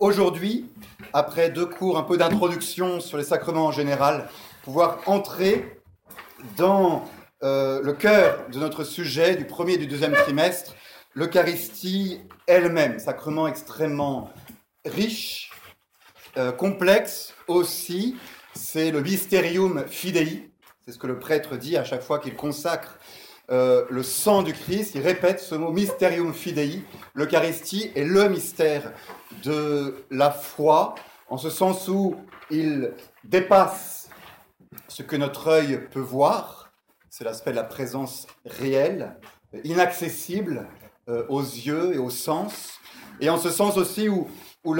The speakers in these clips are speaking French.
aujourd'hui, après deux cours un peu d'introduction sur les sacrements en général, pouvoir entrer dans euh, le cœur de notre sujet du premier et du deuxième trimestre, l'Eucharistie elle-même, sacrement extrêmement riche, euh, complexe aussi, c'est le mysterium fidei, c'est ce que le prêtre dit à chaque fois qu'il consacre euh, le sang du Christ, il répète ce mot mysterium fidei. L'Eucharistie est le mystère de la foi, en ce sens où il dépasse ce que notre œil peut voir, c'est l'aspect de la présence réelle, inaccessible euh, aux yeux et aux sens, et en ce sens aussi où, où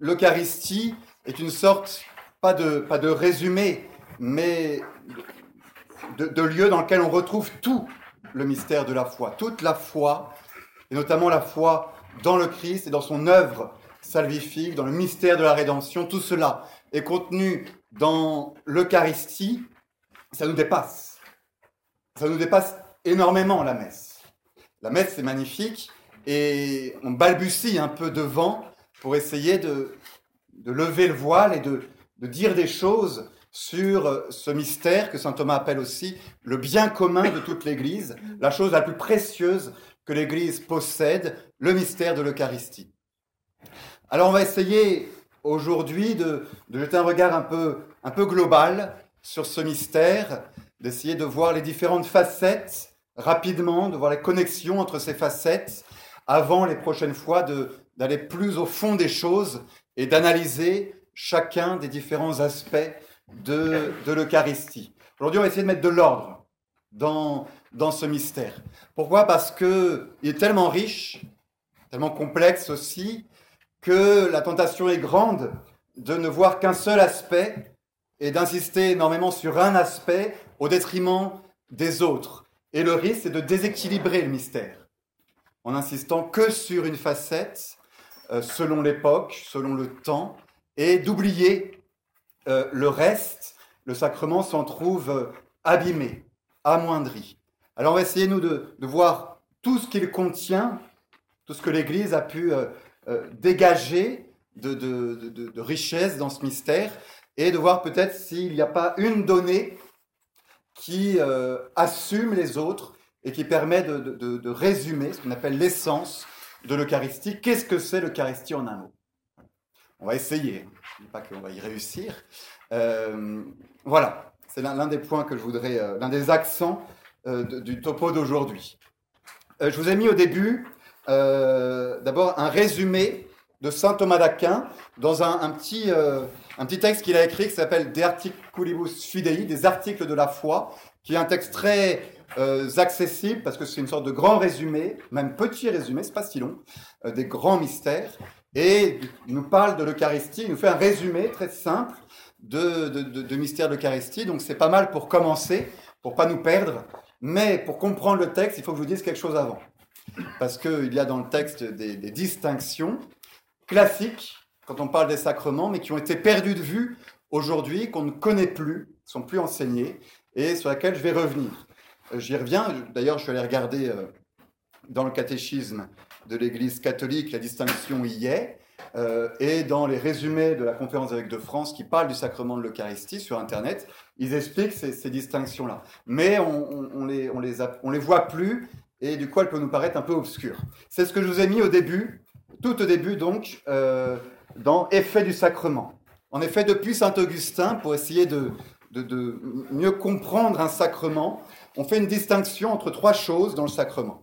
l'Eucharistie est une sorte, pas de, pas de résumé, mais de, lieu dans lequel on retrouve tout le mystère de la foi, toute la foi, et notamment la foi dans le Christ et dans son œuvre salvifique, dans le mystère de la rédemption, tout cela est contenu dans l'Eucharistie, ça nous dépasse. Ça nous dépasse énormément la messe. La messe, c'est magnifique, et on balbutie un peu devant pour essayer de, lever le voile et de, de dire des choses sur euh, ce mystère que saint Thomas appelle aussi le bien commun de toute l'Église, la chose la plus précieuse que l'Église possède, le mystère de l'Eucharistie. Alors on va essayer aujourd'hui de, jeter un regard un peu, un peu global sur ce mystère, d'essayer de voir les différentes facettes rapidement, de voir les connexions entre ces facettes, avant les prochaines fois d'aller plus au fond des choses et d'analyser chacun des différents aspects de, l'Eucharistie. Aujourd'hui, on va essayer de mettre de l'ordre dans, dans ce mystère. Pourquoi? Parce qu'il est tellement riche, tellement complexe aussi, que la tentation est grande de ne voir qu'un seul aspect et d'insister énormément sur un aspect au détriment des autres. Et le risque, c'est de déséquilibrer le mystère en insistant que sur une facette, euh, selon l'époque, selon le temps, et d'oublier euh, le reste, le sacrement s'en trouve euh, abîmé, amoindri. Alors on va essayer, nous, de, voir tout ce qu'il contient, tout ce que l'Église a pu euh, dégager de, de, richesse dans ce mystère, et de voir peut-être s'il n'y a pas une donnée qui assume les autres et qui permet de, résumer ce qu'on appelle l'essence de l'Eucharistie. Qu'est-ce que c'est l'Eucharistie en un mot? On va essayer. Je ne dis pas qu'on va y réussir. Euh, voilà, c'est l'un des points que je voudrais, euh, l'un des accents euh, du topo d'aujourd'hui. je vous ai mis au début d'abord un résumé de saint Thomas d'Aquin dans un, petit, un texte qu'il a écrit qui s'appelle De Articulibus Fidei, des articles de la foi, qui est un texte très accessible parce que c'est une sorte de grand résumé, même petit résumé, c'est pas si long, des grands mystères et il nous parle de l'Eucharistie, il nous fait un résumé très simple de, de, mystère de l'Eucharistie. Donc c'est pas mal pour commencer, pour pas nous perdre. Mais pour comprendre le texte, il faut que je vous dise quelque chose avant. Parce qu'il y a dans le texte des, distinctions classiques quand on parle des sacrements, mais qui ont été perdues de vue aujourd'hui, qu'on ne connaît plus, ne sont plus enseignées, et sur lesquelles je vais revenir. J'y reviens, d'ailleurs je suis allé regarder euh, dans le catéchisme de l'Église catholique, la distinction y est. Euh, et dans les résumés de la conférence évêque de France qui parlent du sacrement de l'Eucharistie sur Internet, ils expliquent ces, distinctions-là. Mais on, on, les, on, les on les voit plus et du coup elles peuvent nous paraître un peu obscures. C'est ce que je vous ai mis au début, tout au début donc, euh, dans Effet du sacrement. En effet, depuis Saint Augustin, pour essayer de, de, de mieux comprendre un sacrement, on fait une distinction entre trois choses dans le sacrement.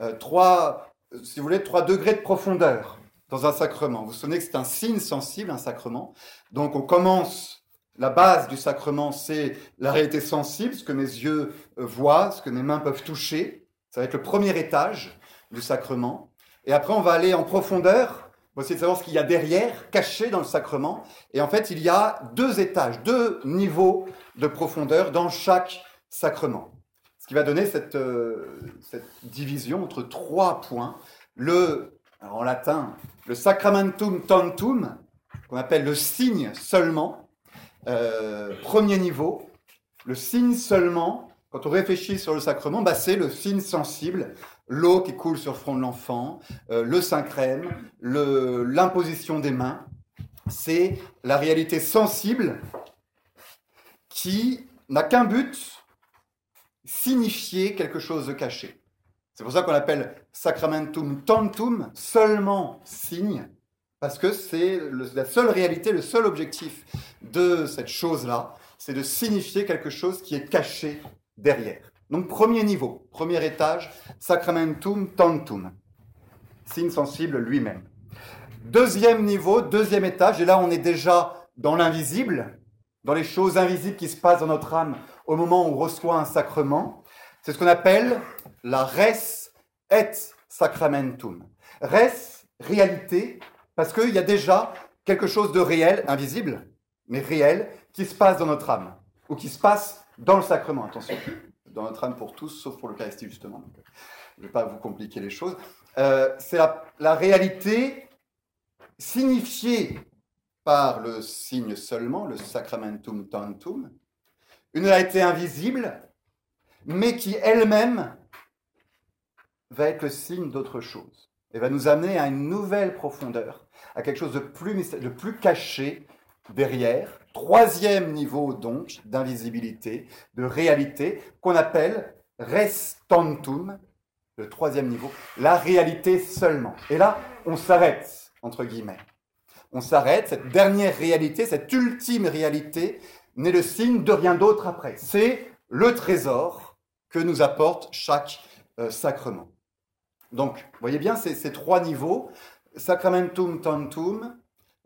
Euh, trois si vous voulez, trois degrés de profondeur dans un sacrement. Vous vous souvenez que c'est un signe sensible, un sacrement. Donc on commence, la base du sacrement, c'est la réalité sensible, ce que mes yeux euh, voient, ce que mes mains peuvent toucher. Ça va être le premier étage du sacrement. Et après, on va aller en profondeur pour essayer de savoir ce qu'il y a derrière, caché dans le sacrement. Et en fait, il y a deux étages, deux niveaux de profondeur dans chaque sacrement qui va donner cette, euh, cette division entre trois points. Le, en latin, le sacramentum tantum, qu'on appelle le signe seulement, euh, premier niveau. Le signe seulement, quand on réfléchit sur le sacrement, bah, c'est le signe sensible l'eau qui coule sur le front de l'enfant, euh, le saint crème, l'imposition des mains. C'est la réalité sensible qui n'a qu'un but, signifier quelque chose de caché. C'est pour ça qu'on appelle sacramentum tantum, seulement signe, parce que c'est la seule réalité, le seul objectif de cette chose-là, c'est de signifier quelque chose qui est caché derrière. Donc premier niveau, premier étage, sacramentum tantum, signe sensible lui-même. Deuxième niveau, deuxième étage, et là on est déjà dans l'invisible, dans les choses invisibles qui se passent dans notre âme au moment où on reçoit un sacrement. C'est ce qu'on appelle la res et sacramentum. Res, réalité, parce qu'il y a déjà quelque chose de réel, invisible, mais réel, qui se passe dans notre âme, ou qui se passe dans le sacrement, attention, dans notre âme pour tous, sauf pour l'Eucharistie, justement. je ne vais pas vous compliquer les choses. Euh, c'est la, réalité signifiée par le signe seulement, le sacramentum tantum, une réalité invisible, mais qui elle-même va être le signe d'autre chose et va nous amener à une nouvelle profondeur, à quelque chose de plus, de plus caché derrière, troisième niveau donc d'invisibilité, de réalité, qu'on appelle restantum, le troisième niveau, la réalité seulement. Et là, on s'arrête, entre guillemets. On s'arrête, cette dernière réalité, cette ultime réalité, n'est le signe de rien d'autre après. C'est le trésor que nous apporte chaque euh, sacrement. Donc, vous voyez bien ces, trois niveaux, sacramentum tantum,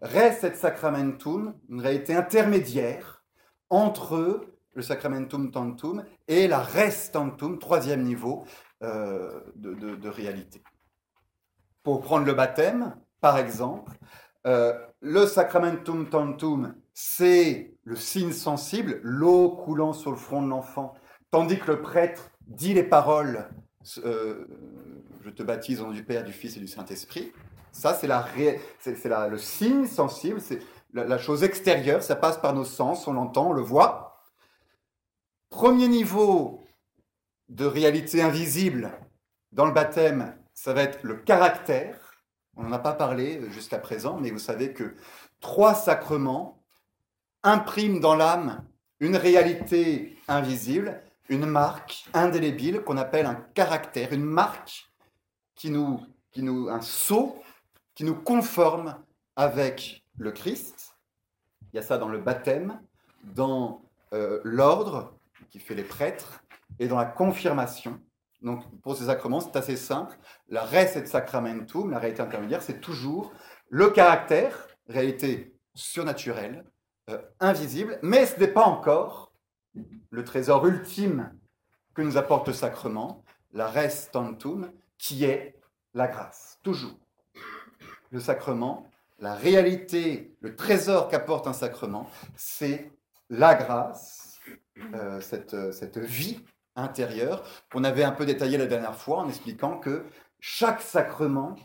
Res et sacramentum, une réalité intermédiaire entre le sacramentum tantum et la res tantum, troisième niveau euh, de, réalité. Pour prendre le baptême, par exemple, euh, le sacramentum tantum, c'est le signe sensible, l'eau coulant sur le front de l'enfant, tandis que le prêtre dit les paroles euh, Je te baptise au nom du Père, du Fils et du Saint-Esprit. Ça, c'est c'est, le signe sensible, c'est la, chose extérieure, ça passe par nos sens, on l'entend, on le voit. Premier niveau de réalité invisible dans le baptême, ça va être le caractère. On n'en a pas parlé jusqu'à présent, mais vous savez que trois sacrements impriment dans l'âme une réalité invisible, une marque indélébile qu'on appelle un caractère, une marque qui nous, qui nous, un sceau qui nous conforme avec le Christ. Il y a ça dans le baptême, dans euh, l'ordre qui fait les prêtres et dans la confirmation. Donc pour ces sacrements, c'est assez simple. La res et sacramentum, la réalité intermédiaire, c'est toujours le caractère, réalité surnaturelle, euh, invisible, mais ce n'est pas encore le trésor ultime que nous apporte le sacrement, la res tantum, qui est la grâce, toujours le sacrement, la réalité, le trésor qu'apporte un sacrement, c'est la grâce, euh, cette, cette vie intérieure qu'on avait un peu détaillée la dernière fois en expliquant que chaque sacrement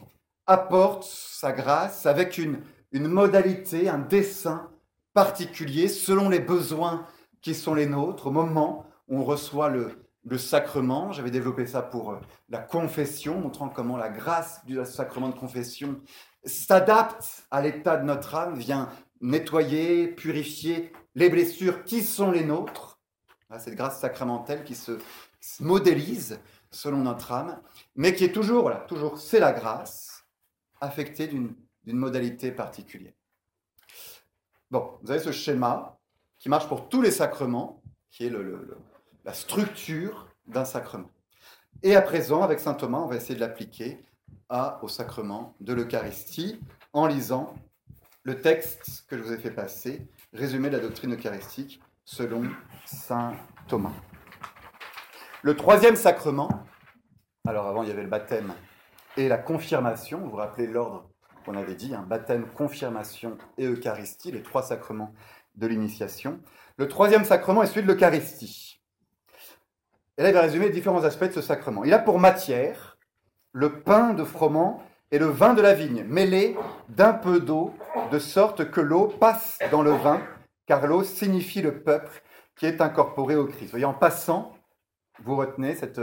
apporte sa grâce avec une, une modalité, un dessin particulier selon les besoins qui sont les nôtres au moment où on reçoit le, le sacrement. J'avais développé ça pour euh, la confession, montrant comment la grâce du sacrement de confession s'adapte à l'état de notre âme, vient nettoyer, purifier les blessures qui sont les nôtres. Cette grâce sacramentelle qui se, modélise selon notre âme, mais qui est toujours, voilà, toujours, c'est la grâce, affectée d'une modalité particulière. Bon, vous avez ce schéma qui marche pour tous les sacrements, qui est la structure d'un sacrement. Et à présent, avec saint Thomas, on va essayer de l'appliquer au sacrement de l'Eucharistie en lisant le texte que je vous ai fait passer, résumé de la doctrine eucharistique selon saint Thomas. Le troisième sacrement, alors avant il y avait le baptême et la confirmation, vous vous rappelez l'ordre qu'on avait dit, un baptême, confirmation et Eucharistie, les trois sacrements de l'initiation. Le troisième sacrement est celui de l'Eucharistie. Et là, il va résumer différents aspects de ce sacrement. Il a pour matière le pain de froment et le vin de la vigne, mêlés d'un peu d'eau, de sorte que l'eau passe dans le vin, car l'eau signifie le peuple qui est incorporé au Christ. Voyez, en passant, vous retenez cette,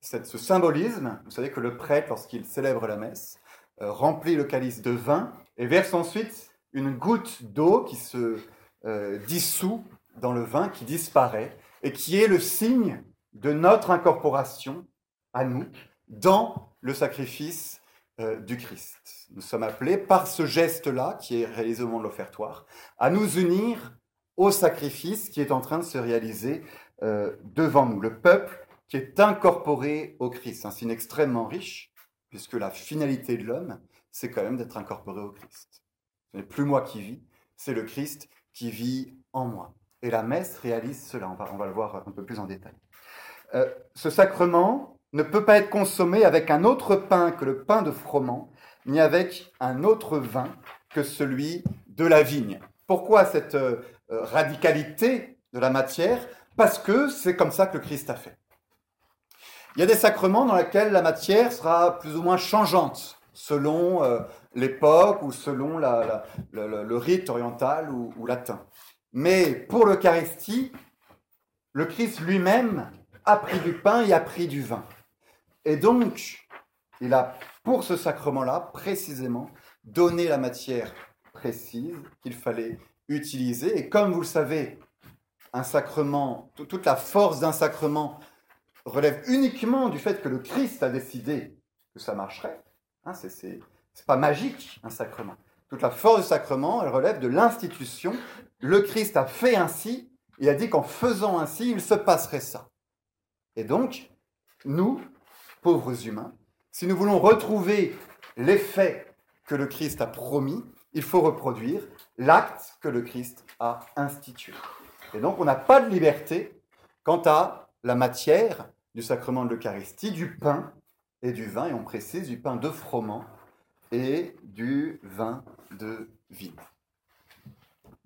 ce symbolisme, vous savez que le prêtre, lorsqu'il célèbre la messe, euh, remplit le calice de vin et verse ensuite une goutte d'eau qui se euh, dissout dans le vin, qui disparaît, et qui est le signe de notre incorporation à nous dans le sacrifice euh, du Christ. Nous sommes appelés par ce geste-là, qui est réalisé au moment de l'offertoire, à nous unir au sacrifice qui est en train de se réaliser devant nous. Le peuple qui est incorporé au Christ. Un signe extrêmement riche, puisque la finalité de l'homme, c'est quand même d'être incorporé au Christ. Ce n'est plus moi qui vis, c'est le Christ qui vit en moi. Et la messe réalise cela, on va, on va le voir un peu plus en détail. Euh, ce sacrement ne peut pas être consommé avec un autre pain que le pain de froment, ni avec un autre vin que celui de la vigne. Pourquoi cette euh, radicalité de la matière? Parce que c'est comme ça que le Christ a fait. Il y a des sacrements dans lesquels la matière sera plus ou moins changeante selon euh, l'époque ou selon le, rite oriental ou, latin. Mais pour l'Eucharistie, le Christ lui-même a pris du pain et a pris du vin. Et donc, il a, pour ce sacrement-là, précisément, donné la matière précise qu'il fallait utiliser. Et comme vous le savez, un sacrement, toute la force d'un sacrement relève uniquement du fait que le Christ a décidé que ça marcherait. Hein, c'est pas magique, un sacrement. Toute la force du sacrement, elle relève de l'institution. Le Christ a fait ainsi et a dit qu'en faisant ainsi, il se passerait ça. Et donc, nous, pauvres humains, si nous voulons retrouver l'effet que le Christ a promis, il faut reproduire l'acte que le Christ a institué. Et donc, on n'a pas de liberté quant à la matière du sacrement de l'Eucharistie, du pain et du vin, et on précise du pain de froment et du vin de vigne.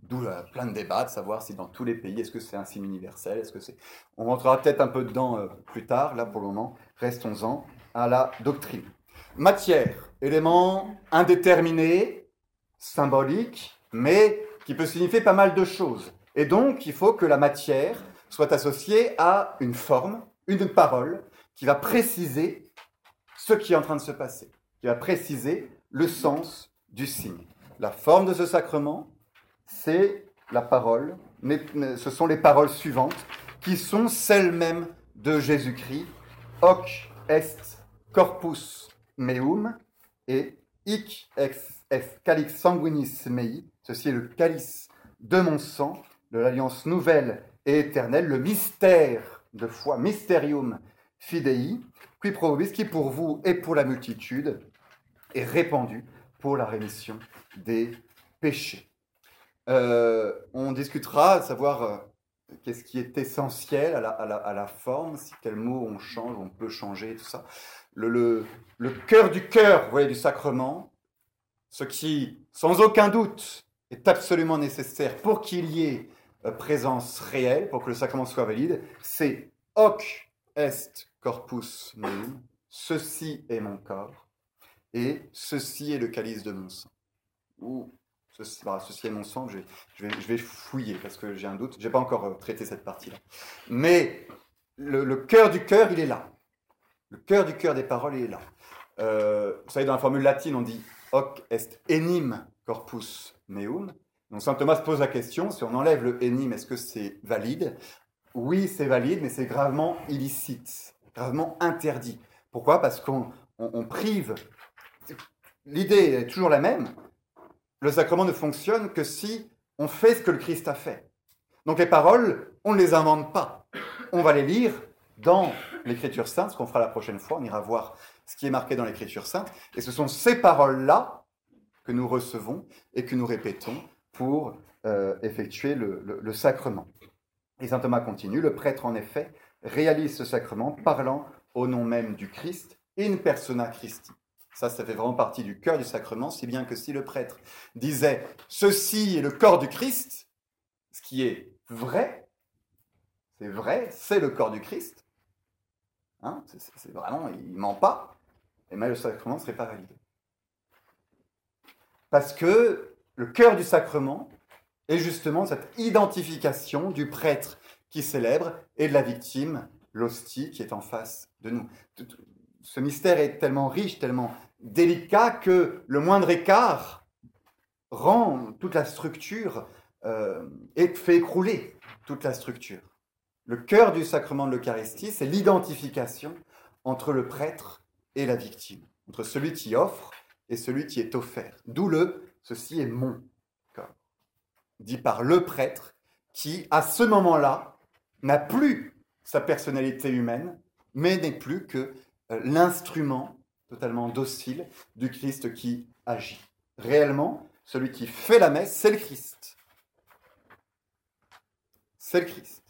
D'où plein de débats de savoir si dans tous les pays, est-ce que c'est un signe universel, est-ce que c'est... On rentrera peut-être un peu dedans euh, plus tard, là pour le moment, restons-en à la doctrine. Matière, élément indéterminé, symbolique, mais qui peut signifier pas mal de choses. Et donc, il faut que la matière soit associée à une forme, une parole qui va préciser ce qui est en train de se passer, qui va préciser le sens du signe. La forme de ce sacrement, c'est la parole, mais ce sont les paroles suivantes qui sont celles mêmes de Jésus-Christ. Hoc est corpus meum et hic est calix sanguinis mei. Ceci est le calice de mon sang, de l'alliance nouvelle et éternelle, le mystère de foi, mysterium fidei, qui probis, qui pour vous et pour la multitude est répandu pour la rémission des péchés. Euh, on discutera, à savoir euh, qu'est-ce qui est essentiel à la, à, la, forme, si quel mot on change, on peut changer, tout ça. Le, le, le cœur du cœur, vous voyez, du sacrement, ce qui, sans aucun doute, est absolument nécessaire pour qu'il y ait euh, présence réelle, pour que le sacrement soit valide, c'est hoc est corpus meum, ceci est mon corps, et ceci est le calice de mon sang. Ou ceci, ceci est mon sang, je vais, fouiller parce que j'ai un doute, je n'ai pas encore euh, traité cette partie-là. Mais le, cœur du cœur, il est là. Le cœur du cœur des paroles, il est là. Euh, vous savez, dans la formule latine, on dit hoc est enim corpus meum. Donc saint Thomas pose la question, si on enlève le enim, est-ce que c'est valide? Oui, c'est valide, mais c'est gravement illicite, gravement interdit. Pourquoi? Parce qu'on prive. L'idée est toujours la même. Le sacrement ne fonctionne que si on fait ce que le Christ a fait. Donc les paroles, on ne les invente pas. On va les lire dans l'Écriture sainte, ce qu'on fera la prochaine fois. On ira voir ce qui est marqué dans l'Écriture sainte. Et ce sont ces paroles-là que nous recevons et que nous répétons pour euh, effectuer le, sacrement. Et saint Thomas continue, le prêtre en effet réalise ce sacrement parlant au nom même du Christ, in persona Christi. Ça, ça fait vraiment partie du cœur du sacrement, si bien que si le prêtre disait ceci est le corps du Christ, ce qui est vrai, c'est vrai, c'est le corps du Christ, hein, c'est vraiment, il ment pas, et le sacrement ne serait pas validé. Parce que le cœur du sacrement est justement cette identification du prêtre qui célèbre et de la victime, l'hostie qui est en face de nous. Ce mystère est tellement riche, tellement délicat que le moindre écart rend toute la structure euh, et fait écrouler toute la structure. Le cœur du sacrement de l'Eucharistie, c'est l'identification entre le prêtre et la victime, entre celui qui offre et celui qui est offert. D'où le ceci est mon corps, dit par le prêtre qui, à ce moment-là, n'a plus sa personnalité humaine, mais n'est plus que euh, l'instrument totalement docile du Christ qui agit. Réellement, celui qui fait la messe, c'est le Christ. C'est le Christ.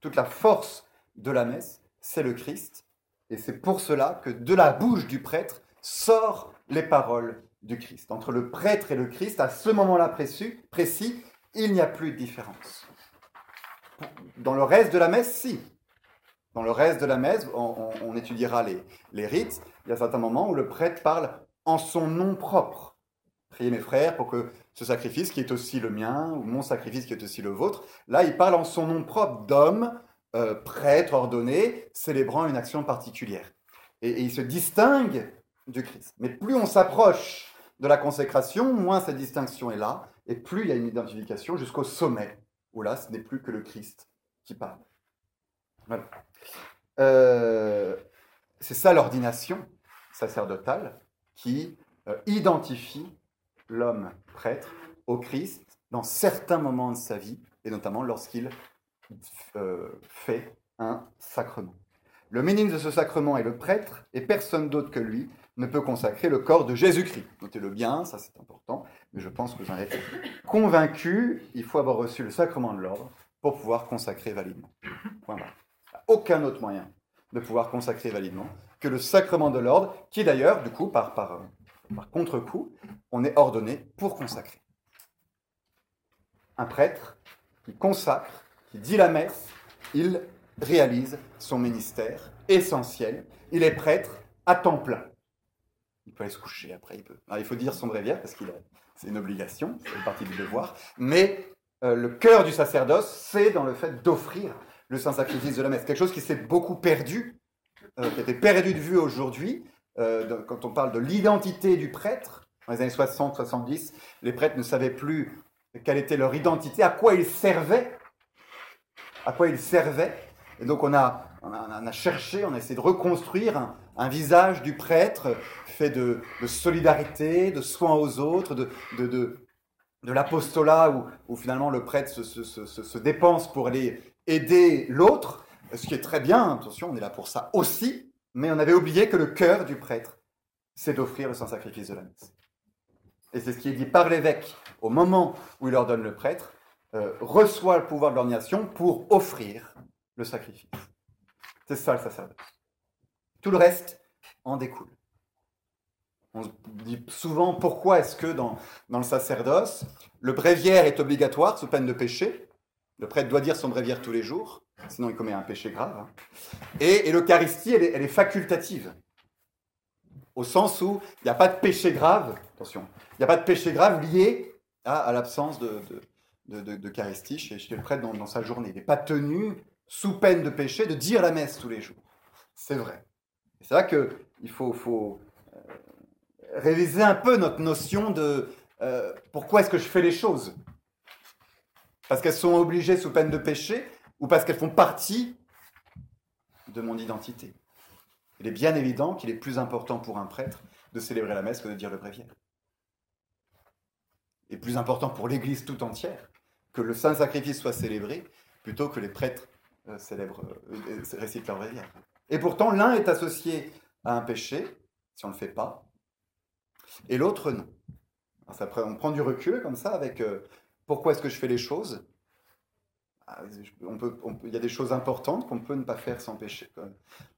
Toute la force de la messe, c'est le Christ. Et c'est pour cela que de la bouche du prêtre sortent les paroles du Christ. Entre le prêtre et le Christ, à ce moment-là précis, il n'y a plus de différence. Dans le reste de la messe, si. Dans le reste de la messe, on, étudiera les, rites. Il y a certains moments où le prêtre parle en son nom propre. Priez mes frères pour que ce sacrifice qui est aussi le mien, ou mon sacrifice qui est aussi le vôtre, là, il parle en son nom propre d'homme, euh, prêtre ordonné, célébrant une action particulière. Et, il se distingue du Christ. Mais plus on s'approche de la consécration, moins cette distinction est là, et plus il y a une identification jusqu'au sommet, où là, ce n'est plus que le Christ qui parle. Voilà. Euh, c'est ça l'ordination sacerdotale qui euh, identifie l'homme prêtre au Christ dans certains moments de sa vie, et notamment lorsqu'il fait un sacrement. Le ministre de ce sacrement est le prêtre, et personne d'autre que lui ne peut consacrer le corps de Jésus-Christ. Notez-le bien, ça c'est important, mais je pense que vous en êtes convaincu, il faut avoir reçu le sacrement de l'ordre pour pouvoir consacrer validement. Point aucun autre moyen de pouvoir consacrer validement que le sacrement de l'ordre, qui d'ailleurs, du coup, par, par, par contre-coup, on est ordonné pour consacrer. Un prêtre qui consacre, qui dit la messe, il réalise son ministère essentiel. Il est prêtre à temps plein. Il peut aller se coucher après, il peut. il faut dire son bréviaire parce que c'est une obligation, c'est une partie du devoir. Mais euh, le cœur du sacerdoce, c'est dans le fait d'offrir le saint sacrifice de la messe. Quelque chose qui s'est beaucoup perdu, euh, qui a été perdu de vue aujourd'hui, euh, quand on parle de l'identité du prêtre. Dans les années 60-70, les prêtres ne savaient plus quelle était leur identité, à quoi ils servaient, à quoi ils servaient. Et donc on a, on a, cherché, on a essayé de reconstruire un, visage du prêtre fait de, solidarité, de soins aux autres, de, de, de, l'apostolat où, où, finalement le prêtre se, se dépense pour aller aider l'autre, ce qui est très bien, attention, on est là pour ça aussi, mais on avait oublié que le cœur du prêtre, c'est d'offrir le saint-sacrifice de la messe. Et c'est ce qui est dit par l'évêque au moment où il ordonne le prêtre, euh, reçoit le pouvoir de l'ordination pour offrir le sacrifice. C'est ça le sacerdoce. Tout le reste en découle. On se dit souvent pourquoi est-ce que dans, le sacerdoce, le bréviaire est obligatoire sous peine de péché? Le prêtre doit dire son bréviaire tous les jours, sinon il commet un péché grave. Hein. Et, l'Eucharistie, elle, est facultative. Au sens où il n'y a pas de péché grave lié à, l'absence de, d'Eucharistie chez, chez, le prêtre dans, sa journée. Il n'est pas tenu, sous peine de péché, de dire la messe tous les jours. C'est vrai. C'est là qu'il faut, faut euh, réviser un peu notre notion de euh, pourquoi est-ce que je fais les choses? Parce qu'elles sont obligées sous peine de péché ou parce qu'elles font partie de mon identité? Il est bien évident qu'il est plus important pour un prêtre de célébrer la messe que de dire le bréviaire. Et plus important pour l'Église tout entière que le saint sacrifice soit célébré plutôt que les prêtres euh, célèbrent, euh, récitent leur bréviaire. Et pourtant, l'un est associé à un péché, si on ne le fait pas, et l'autre non. on prend du recul comme ça avec euh, pourquoi est-ce que je fais les choses? Ah, Il y a des choses importantes qu'on peut ne pas faire sans pécher,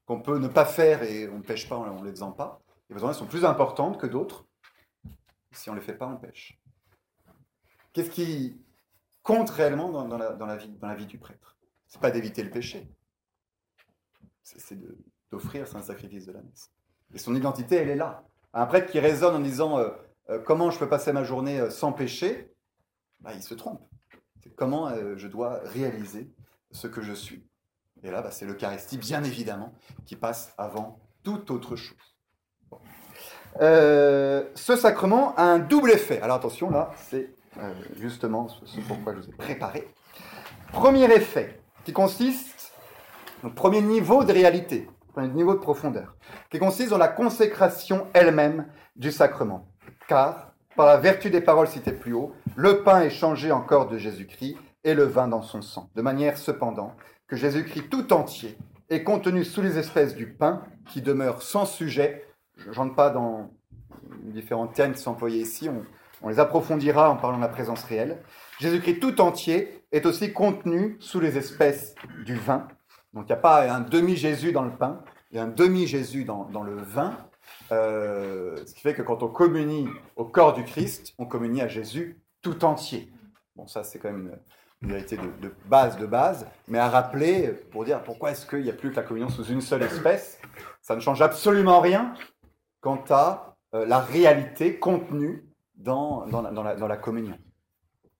qu'on peut ne pas faire et on ne pêche pas en ne les faisant pas. Les besoins sont plus importantes que d'autres. Si on ne les fait pas, on pêche. Qu'est-ce qui compte réellement dans, la, vie, du prêtre C'est pas d'éviter le péché, c'est d'offrir un sacrifice de la messe. Et son identité, elle est là. Un prêtre qui raisonne en disant euh, euh, comment je peux passer ma journée euh, sans péché, bah, il se trompe. C'est comment je dois réaliser ce que je suis. Et là, bah, c'est l'Eucharistie, bien évidemment, qui passe avant toute autre chose. Ce sacrement a un double effet. Alors attention, là, c'est euh, justement ce pourquoi je vous ai préparé. Premier effet, qui consiste, au premier niveau de réalité, premier niveau de profondeur, qui consiste dans la consécration elle-même du sacrement. Car, par la vertu des paroles citées plus haut, le pain est changé en corps de Jésus-Christ et le vin dans son sang. De manière cependant que Jésus-Christ tout entier est contenu sous les espèces du pain qui demeure sans sujet. Je n'entre pas dans différents termes qui sont employés ici, on les approfondira en parlant de la présence réelle. Jésus-Christ tout entier est aussi contenu sous les espèces du vin. Donc il n'y a pas un demi-Jésus dans le pain, il y a un demi-Jésus dans, le vin. Euh, ce qui fait que quand on communie au corps du Christ, on communie à Jésus tout entier. Bon, ça c'est quand même une, vérité de, base de base, mais à rappeler pour dire pourquoi est-ce qu'il n'y a plus que la communion sous une seule espèce. Ça ne change absolument rien quant à euh, la réalité contenue dans, la communion.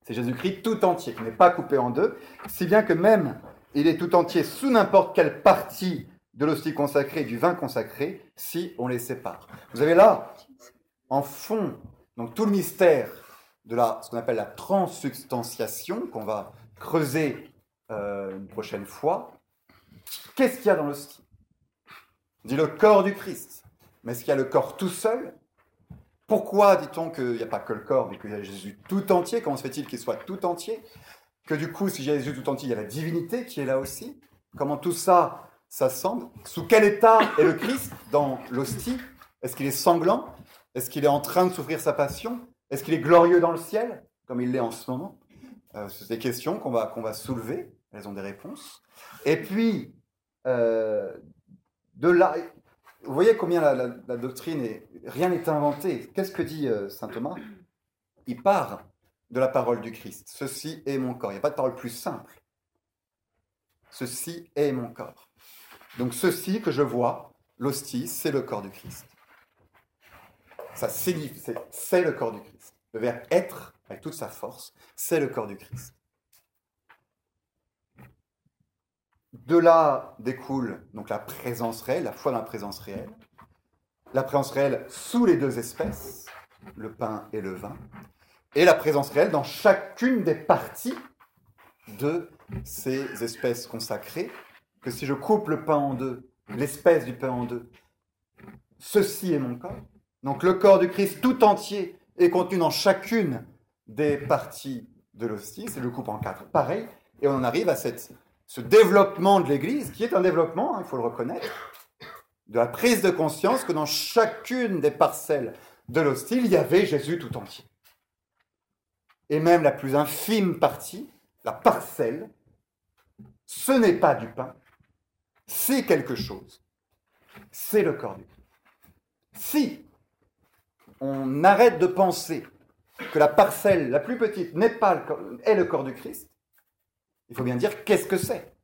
C'est Jésus-Christ tout entier, qui n'est pas coupé en deux, si bien que même il est tout entier sous n'importe quelle partie de l'hostie consacrée, du vin consacré, si on les sépare. Vous avez là, en fond, donc tout le mystère de la, ce qu'on appelle la transsubstantiation, qu'on va creuser euh, une prochaine fois. Qu'est-ce qu'il y a dans l'hostie? On dit le corps du Christ. Mais est-ce qu'il y a le corps tout seul? Pourquoi dit-on qu'il n'y a pas que le corps, mais qu'il y a Jésus tout entier Comment se fait-il qu'il soit tout entier? Que du coup, si Jésus tout entier, il y a la divinité qui est là aussi? Comment tout ça s'assemble Sous quel état est le Christ dans l'hostie? Est-ce qu'il est sanglant? Est-ce qu'il est en train de souffrir sa passion? Est-ce qu'il est glorieux dans le ciel, comme il l'est en ce moment. Euh, C'est des questions qu'on va, va soulever. Elles ont des réponses. Et puis, euh, de là, vous voyez combien la, doctrine est. Rien n'est inventé. Qu'est-ce que dit euh, saint Thomas? Il part de la parole du Christ. Ceci est mon corps. Il n'y a pas de parole plus simple. Ceci est mon corps. Donc ceci que je vois, l'hostie, c'est le corps du Christ. Ça signifie, c'est le corps du Christ. Le verbe être, avec toute sa force, c'est le corps du Christ. De là découle donc la présence réelle, la foi dans la présence réelle. La présence réelle sous les deux espèces, le pain et le vin. Et la présence réelle dans chacune des parties de ces espèces consacrées. Que si je coupe le pain en deux, l'espèce du pain en deux, ceci est mon corps. Donc le corps du Christ tout entier est contenu dans chacune des parties de l'hostie. C'est le coupe en quatre. Pareil. Et on en arrive à ce développement de l'Église, qui est un développement, hein, il faut le reconnaître, de la prise de conscience que dans chacune des parcelles de l'hostie, il y avait Jésus tout entier. Et même la plus infime partie, la parcelle, ce n'est pas du pain, c'est quelque chose. C'est le corps du Christ. Si on arrête de penser que la parcelle la plus petite n'est pas le est le corps du Christ, il faut bien dire qu'est-ce que c'est.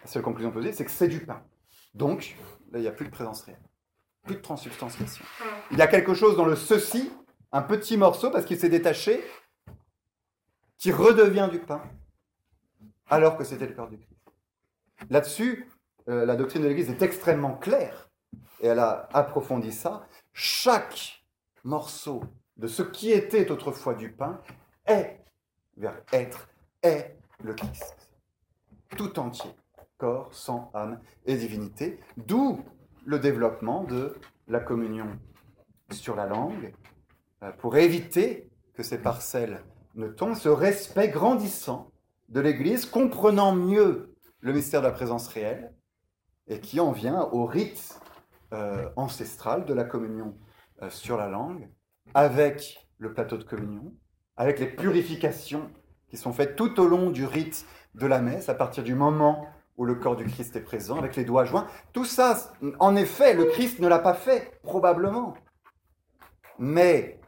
La seule conclusion posée, c'est que c'est du pain. Donc, là, il n'y a plus de présence réelle, plus de transsubstantiation. Il y a quelque chose dans le ceci, un petit morceau, parce qu'il s'est détaché, qui redevient du pain, alors que c'était le corps du Christ. Là-dessus, euh, la doctrine de l'Église est extrêmement claire, et elle a approfondi ça. Chaque morceau de ce qui était autrefois du pain est vers être est le Christ. Tout entier, corps, sang, âme et divinité, d'où le développement de la communion sur la langue, euh, pour éviter que ces parcelles ne tombent, ce respect grandissant de l'Église, comprenant mieux le mystère de la présence réelle, et qui en vient au rite euh, ancestral de la communion euh, sur la langue, avec le plateau de communion, avec les purifications qui sont faites tout au long du rite de la messe, à partir du moment où le corps du Christ est présent, avec les doigts joints. Tout ça, en effet, le Christ ne l'a pas fait, probablement. Mais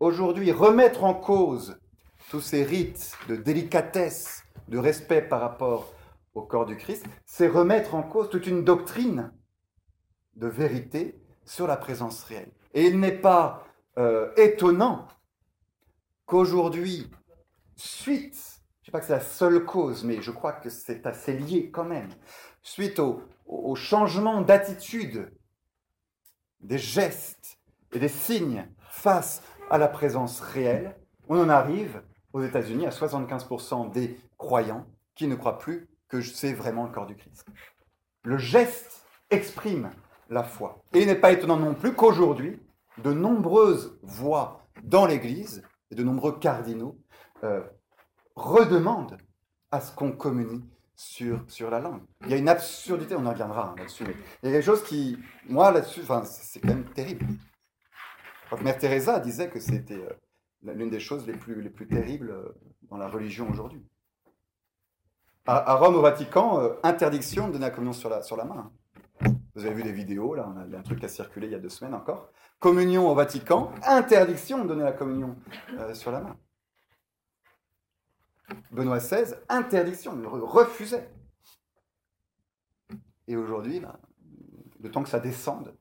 aujourd'hui, remettre en cause tous ces rites de délicatesse, de respect par rapport au corps du Christ, c'est remettre en cause toute une doctrine de vérité sur la présence réelle. Et il n'est pas euh, étonnant qu'aujourd'hui, suite, pas que c'est la seule cause, mais je crois que c'est assez lié quand même. Suite au, changement d'attitude, des gestes et des signes face à la présence réelle, on en arrive aux États-Unis à 75% des croyants qui ne croient plus que c'est vraiment le corps du Christ. Le geste exprime la foi. Et il n'est pas étonnant non plus qu'aujourd'hui, de nombreuses voix dans l'Église et de nombreux cardinaux euh, redemandent à ce qu'on communie sur, sur la langue. Il y a une absurdité, on en reviendra hein, là-dessus, mais il y a quelque chose qui, moi là-dessus, c'est quand même terrible. Mère Teresa disait que c'était euh, l'une des choses les plus, les plus terribles euh, dans la religion aujourd'hui. À, Rome, au Vatican, interdiction de donner la communion sur la, sur la main. Vous avez vu des vidéos, là, on a, un truc qui a circulé il y a deux semaines encore. Communion au Vatican, interdiction de donner la communion sur la main. Benoît XVI, interdiction, il refusait. Et aujourd'hui, bah, le temps que ça descende.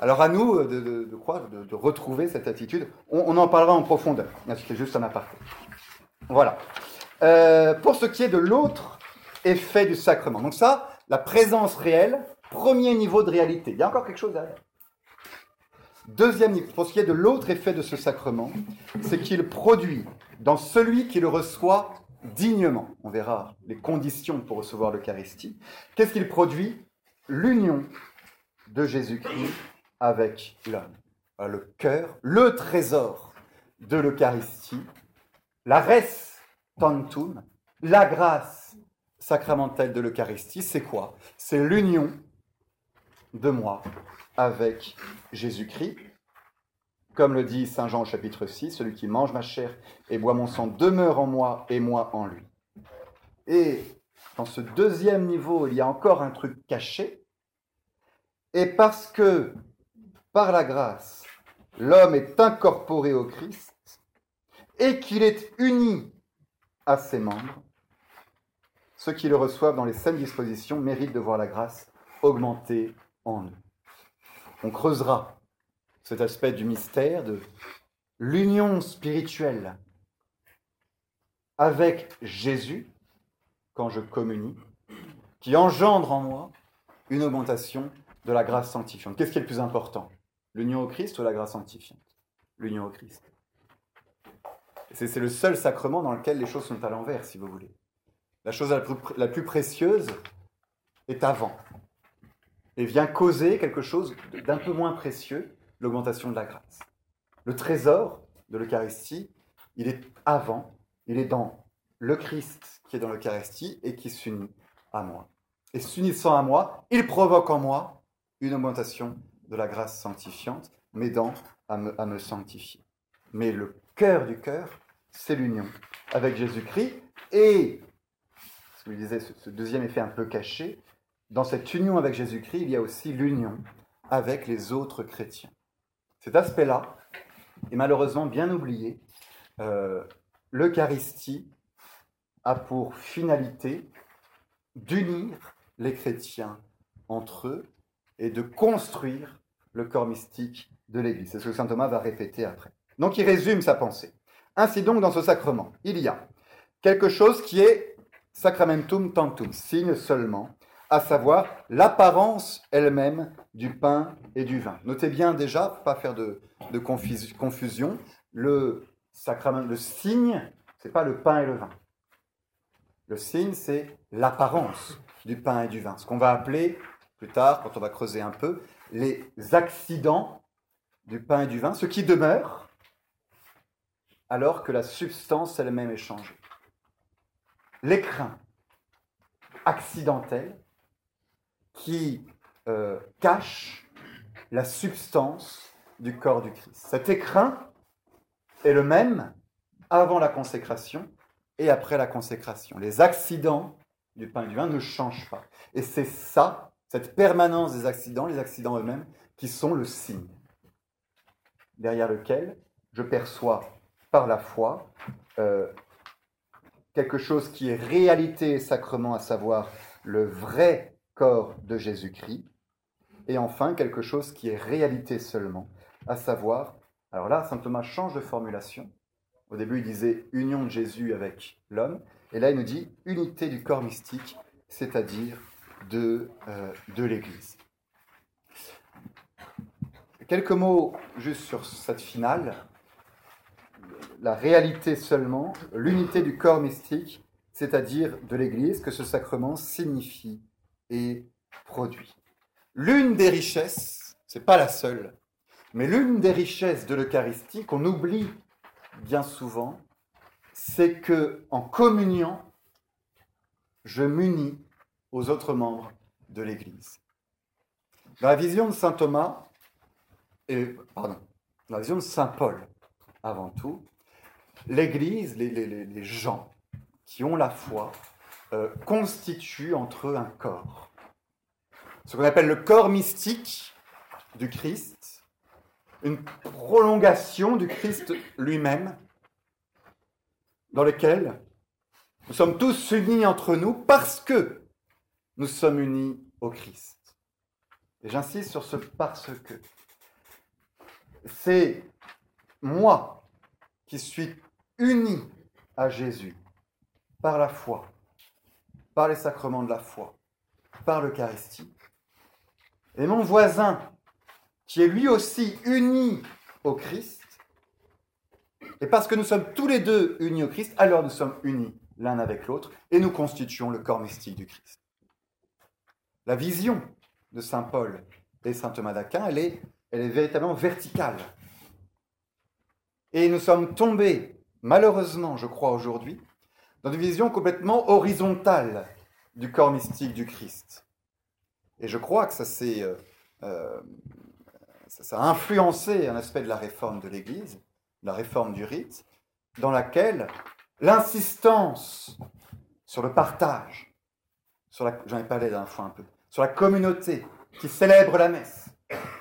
Alors à nous de, de, de, de, retrouver cette attitude. On, en parlera en profondeur. C'est juste un aparté. Voilà. Euh, pour ce qui est de l'autre effet du sacrement. Donc ça, la présence réelle, premier niveau de réalité. Il y a encore quelque chose derrière. Deuxième niveau, pour ce qui est de l'autre effet de ce sacrement, c'est qu'il produit dans celui qui le reçoit dignement, on verra les conditions pour recevoir l'Eucharistie, qu'est-ce qu'il produit? L'union de Jésus-Christ avec l'homme. Le cœur, le trésor de l'Eucharistie, la res tantum, la grâce sacramentelle de l'Eucharistie, c'est quoi? C'est l'union de moi avec Jésus-Christ. Comme le dit Saint Jean au chapitre 6, celui qui mange ma chair et boit mon sang demeure en moi et moi en lui. Et dans ce deuxième niveau, il y a encore un truc caché. Et parce que, par la grâce, l'homme est incorporé au Christ et qu'il est uni à ses membres, ceux qui le reçoivent dans les saines dispositions méritent de voir la grâce augmenter en eux on creusera cet aspect du mystère de l'union spirituelle avec Jésus quand je communie, qui engendre en moi une augmentation de la grâce sanctifiante. Qu'est-ce qui est le plus important? L'union au Christ ou la grâce sanctifiante? L'union au Christ. C'est le seul sacrement dans lequel les choses sont à l'envers, si vous voulez. La chose la plus précieuse est avant et vient causer quelque chose d'un peu moins précieux, l'augmentation de la grâce. Le trésor de l'Eucharistie, il est avant, il est dans le Christ qui est dans l'Eucharistie et qui s'unit à moi. Et s'unissant à moi, il provoque en moi une augmentation de la grâce sanctifiante, m'aidant à me, à me sanctifier. Mais le cœur du cœur, c'est l'union avec Jésus-Christ et, ce que je disais, ce deuxième effet un peu caché, dans cette union avec Jésus-Christ, il y a aussi l'union avec les autres chrétiens. Cet aspect-là est malheureusement bien oublié. Euh, L'Eucharistie a pour finalité d'unir les chrétiens entre eux et de construire le corps mystique de l'Église. C'est ce que saint Thomas va répéter après. Donc il résume sa pensée. Ainsi donc, dans ce sacrement, il y a quelque chose qui est sacramentum tantum, signe seulement, à savoir l'apparence elle-même du pain et du vin. Notez bien déjà, pas faire de, confusion, le sacrament, le signe, c'est pas le pain et le vin. Le signe, c'est l'apparence du pain et du vin. Ce qu'on va appeler plus tard, quand on va creuser un peu, les accidents du pain et du vin, ce qui demeure alors que la substance elle-même est changée. L'écrin accidentel qui euh, cache la substance du corps du Christ. Cet écrin est le même avant la consécration et après la consécration. Les accidents du pain et du vin ne changent pas. Et c'est ça, cette permanence des accidents, les accidents eux-mêmes, qui sont le signe derrière lequel je perçois par la foi euh, quelque chose qui est réalité et sacrement, à savoir le vrai corps de Jésus-Christ. Et enfin, quelque chose qui est réalité seulement, à savoir, alors là, Saint Thomas change de formulation. Au début, il disait union de Jésus avec l'homme. Et là, il nous dit unité du corps mystique, c'est-à-dire de, euh, de l'Église. Quelques mots juste sur cette finale. La réalité seulement, l'unité du corps mystique, c'est-à-dire de l'Église, que ce sacrement signifie produit. L'une des richesses, c'est pas la seule, mais l'une des richesses de l'Eucharistie qu'on oublie bien souvent, c'est que en communiant, je m'unis aux autres membres de l'Église. Dans la vision de saint Thomas, et pardon, dans la vision de saint Paul, avant tout, l'Église, les, gens qui ont la foi, euh, constituent entre eux un corps. Ce qu'on appelle le corps mystique du Christ, une prolongation du Christ lui-même, dans lequel nous sommes tous unis entre nous parce que nous sommes unis au Christ. Et j'insiste sur ce parce que. C'est moi qui suis uni à Jésus par la foi, par les sacrements de la foi, par l'Eucharistie. Et mon voisin, qui est lui aussi uni au Christ, et parce que nous sommes tous les deux unis au Christ, alors nous sommes unis l'un avec l'autre, et nous constituons le corps mystique du Christ. La vision de Saint Paul et Saint Thomas d'Aquin, elle est, elle est véritablement verticale. Et nous sommes tombés, malheureusement, je crois aujourd'hui, dans une vision complètement horizontale du corps mystique du Christ. Et je crois que ça, euh, euh, a influencé un aspect de la réforme de l'Église, la réforme du rite, dans laquelle l'insistance sur le partage, j'en ai parlé d'un fois un peu, sur la communauté qui célèbre la messe,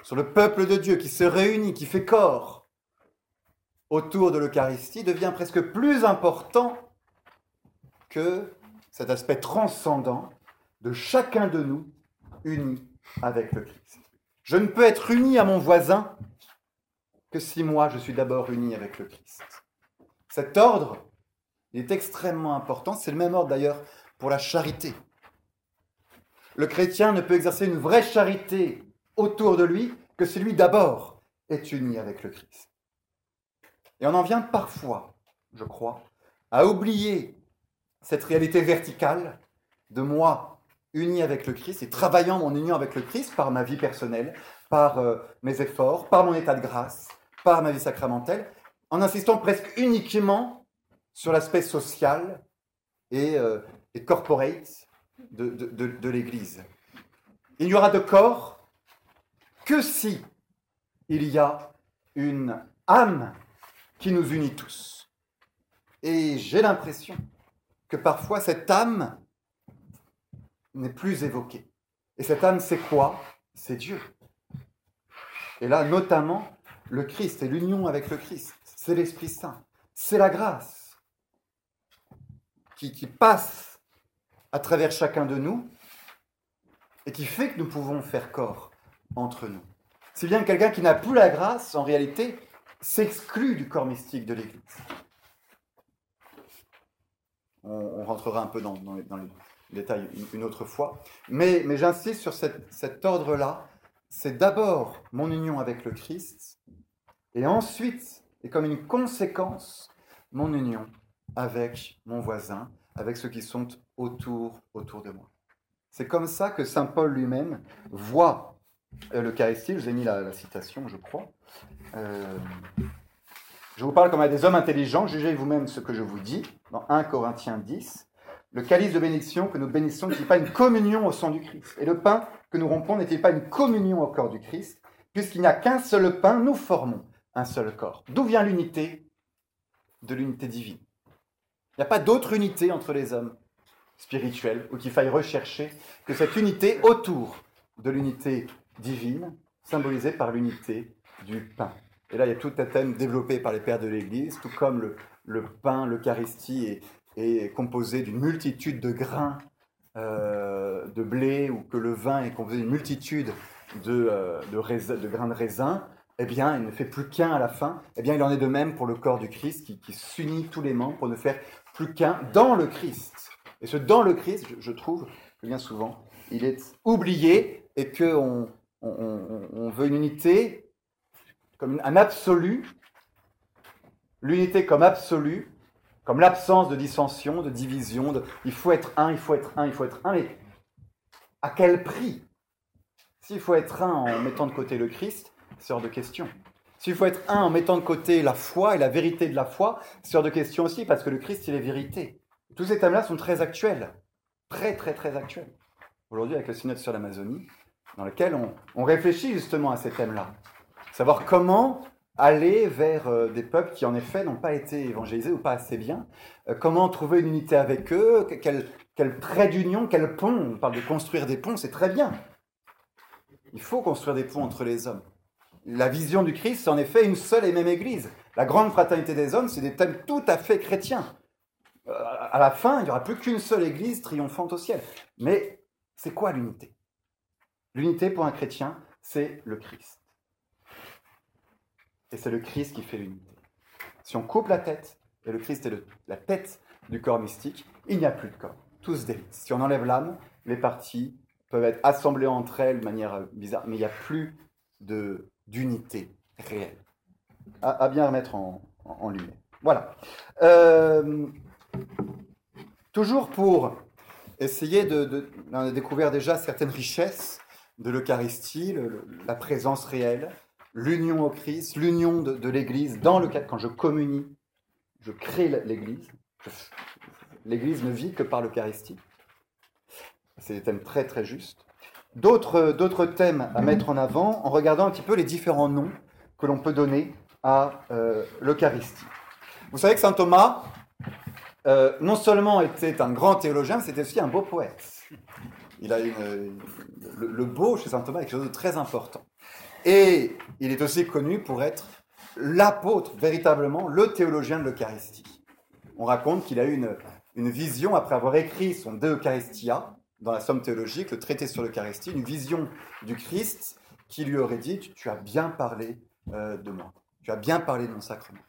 sur le peuple de Dieu qui se réunit, qui fait corps autour de l'Eucharistie, devient presque plus important que cet aspect transcendant de chacun de nous uni avec le Christ. Je ne peux être uni à mon voisin que si moi je suis d'abord uni avec le Christ. Cet ordre est extrêmement important, c'est le même ordre d'ailleurs pour la charité. Le chrétien ne peut exercer une vraie charité autour de lui que si lui d'abord est uni avec le Christ. Et on en vient parfois, je crois, à oublier cette réalité verticale de moi uni avec le Christ et travaillant mon union avec le Christ par ma vie personnelle, par euh, mes efforts, par mon état de grâce, par ma vie sacramentelle, en insistant presque uniquement sur l'aspect social et, euh, corporate de, de l'Église. Il n'y aura de corps que si il y a une âme qui nous unit tous. Et j'ai l'impression que parfois cette âme n'est plus évoquée. Et cette âme, c'est quoi? C'est Dieu. Et là, notamment, le Christ et l'union avec le Christ. C'est l'Esprit Saint. C'est la grâce qui, qui passe à travers chacun de nous et qui fait que nous pouvons faire corps entre nous. Si bien quelqu'un qui n'a plus la grâce, en réalité, s'exclut du corps mystique de l'Église. On, rentrera un peu dans, les, détails une, autre fois. Mais, mais j'insiste sur cet ordre-là. C'est d'abord mon union avec le Christ, et ensuite, et comme une conséquence, mon union avec mon voisin, avec ceux qui sont autour, autour de moi. C'est comme ça que Saint Paul lui-même voit euh, l'Eucharistie. Je vous ai mis la, citation, je crois. Euh, je vous parle comme à des hommes intelligents. Jugez vous-même ce que je vous dis. Dans 1 Corinthiens 10, le calice de bénédiction que nous bénissons n'est-il pas une communion au sang du Christ? Et le pain que nous rompons n'est-il pas une communion au corps du Christ? Puisqu'il n'y a qu'un seul pain, nous formons un seul corps. D'où vient l'unité De l'unité divine? Il n'y a pas d'autre unité entre les hommes spirituels ou qu'il faille rechercher que cette unité autour de l'unité divine, symbolisée par l'unité du pain. Et là, il y a tout un thème développé par les pères de l'Église, tout comme le, pain, l'Eucharistie est, est, composé d'une multitude de grains euh, de blé ou que le vin est composé d'une multitude de, euh, de, grains de raisin, eh bien, il ne fait plus qu'un à la fin. Eh bien, il en est de même pour le corps du Christ qui, qui s'unit tous les membres pour ne faire plus qu'un dans le Christ. Et ce dans le Christ, je, trouve que bien souvent, il est oublié et qu'on on, veut une unité comme un absolu, l'unité comme absolue, comme l'absence de dissension, de division, il faut être un, il faut être un, il faut être un, mais à quel prix? S'il faut être un en mettant de côté le Christ, c'est hors de question. S'il faut être un en mettant de côté la foi et la vérité de la foi, c'est hors de question aussi, parce que le Christ, il est vérité. Tous ces thèmes-là sont très actuels, très très très actuels. Aujourd'hui, avec le synode sur l'Amazonie, dans lequel on, réfléchit justement à ces thèmes-là. Savoir comment aller vers euh, des peuples qui, en effet, n'ont pas été évangélisés ou pas assez bien. Euh, comment trouver une unité avec eux quel, quel trait d'union, quel pont On parle de construire des ponts, c'est très bien. Il faut construire des ponts entre les hommes. La vision du Christ, c'est en effet une seule et même Église. La grande fraternité des hommes, c'est des thèmes tout à fait chrétiens. Euh, à la fin, il n'y aura plus qu'une seule Église triomphante au ciel. Mais c'est quoi l'unité? L'unité pour un chrétien, c'est le Christ. Et c'est le Christ qui fait l'unité. Si on coupe la tête, et le Christ est la tête du corps mystique, il n'y a plus de corps. Tous déritent. Si on enlève l'âme, les parties peuvent être assemblées entre elles de manière bizarre, mais il n'y a plus d'unité réelle. À, bien remettre en, en, lumière. Voilà. Euh, toujours pour essayer de, On a déjà certaines richesses de l'Eucharistie, la présence réelle, l'union au Christ, l'union de, l'Église dans le cadre, quand je communie, je crée l'Église. L'Église ne vit que par l'Eucharistie. C'est des thèmes très très justes. D'autres thèmes à mettre en avant en regardant un petit peu les différents noms que l'on peut donner à euh, l'Eucharistie. Vous savez que saint Thomas, euh, non seulement était un grand théologien, mais c'était aussi un beau poète. Il a une, le, beau chez saint Thomas est quelque chose de très important. Et il est aussi connu pour être l'apôtre, véritablement, le théologien de l'Eucharistie. On raconte qu'il a eu une, vision, après avoir écrit son De Eucharistia, dans la Somme théologique, le traité sur l'Eucharistie, une vision du Christ qui lui aurait dit Tu, as bien parlé euh, de moi, tu as bien parlé de mon sacrement.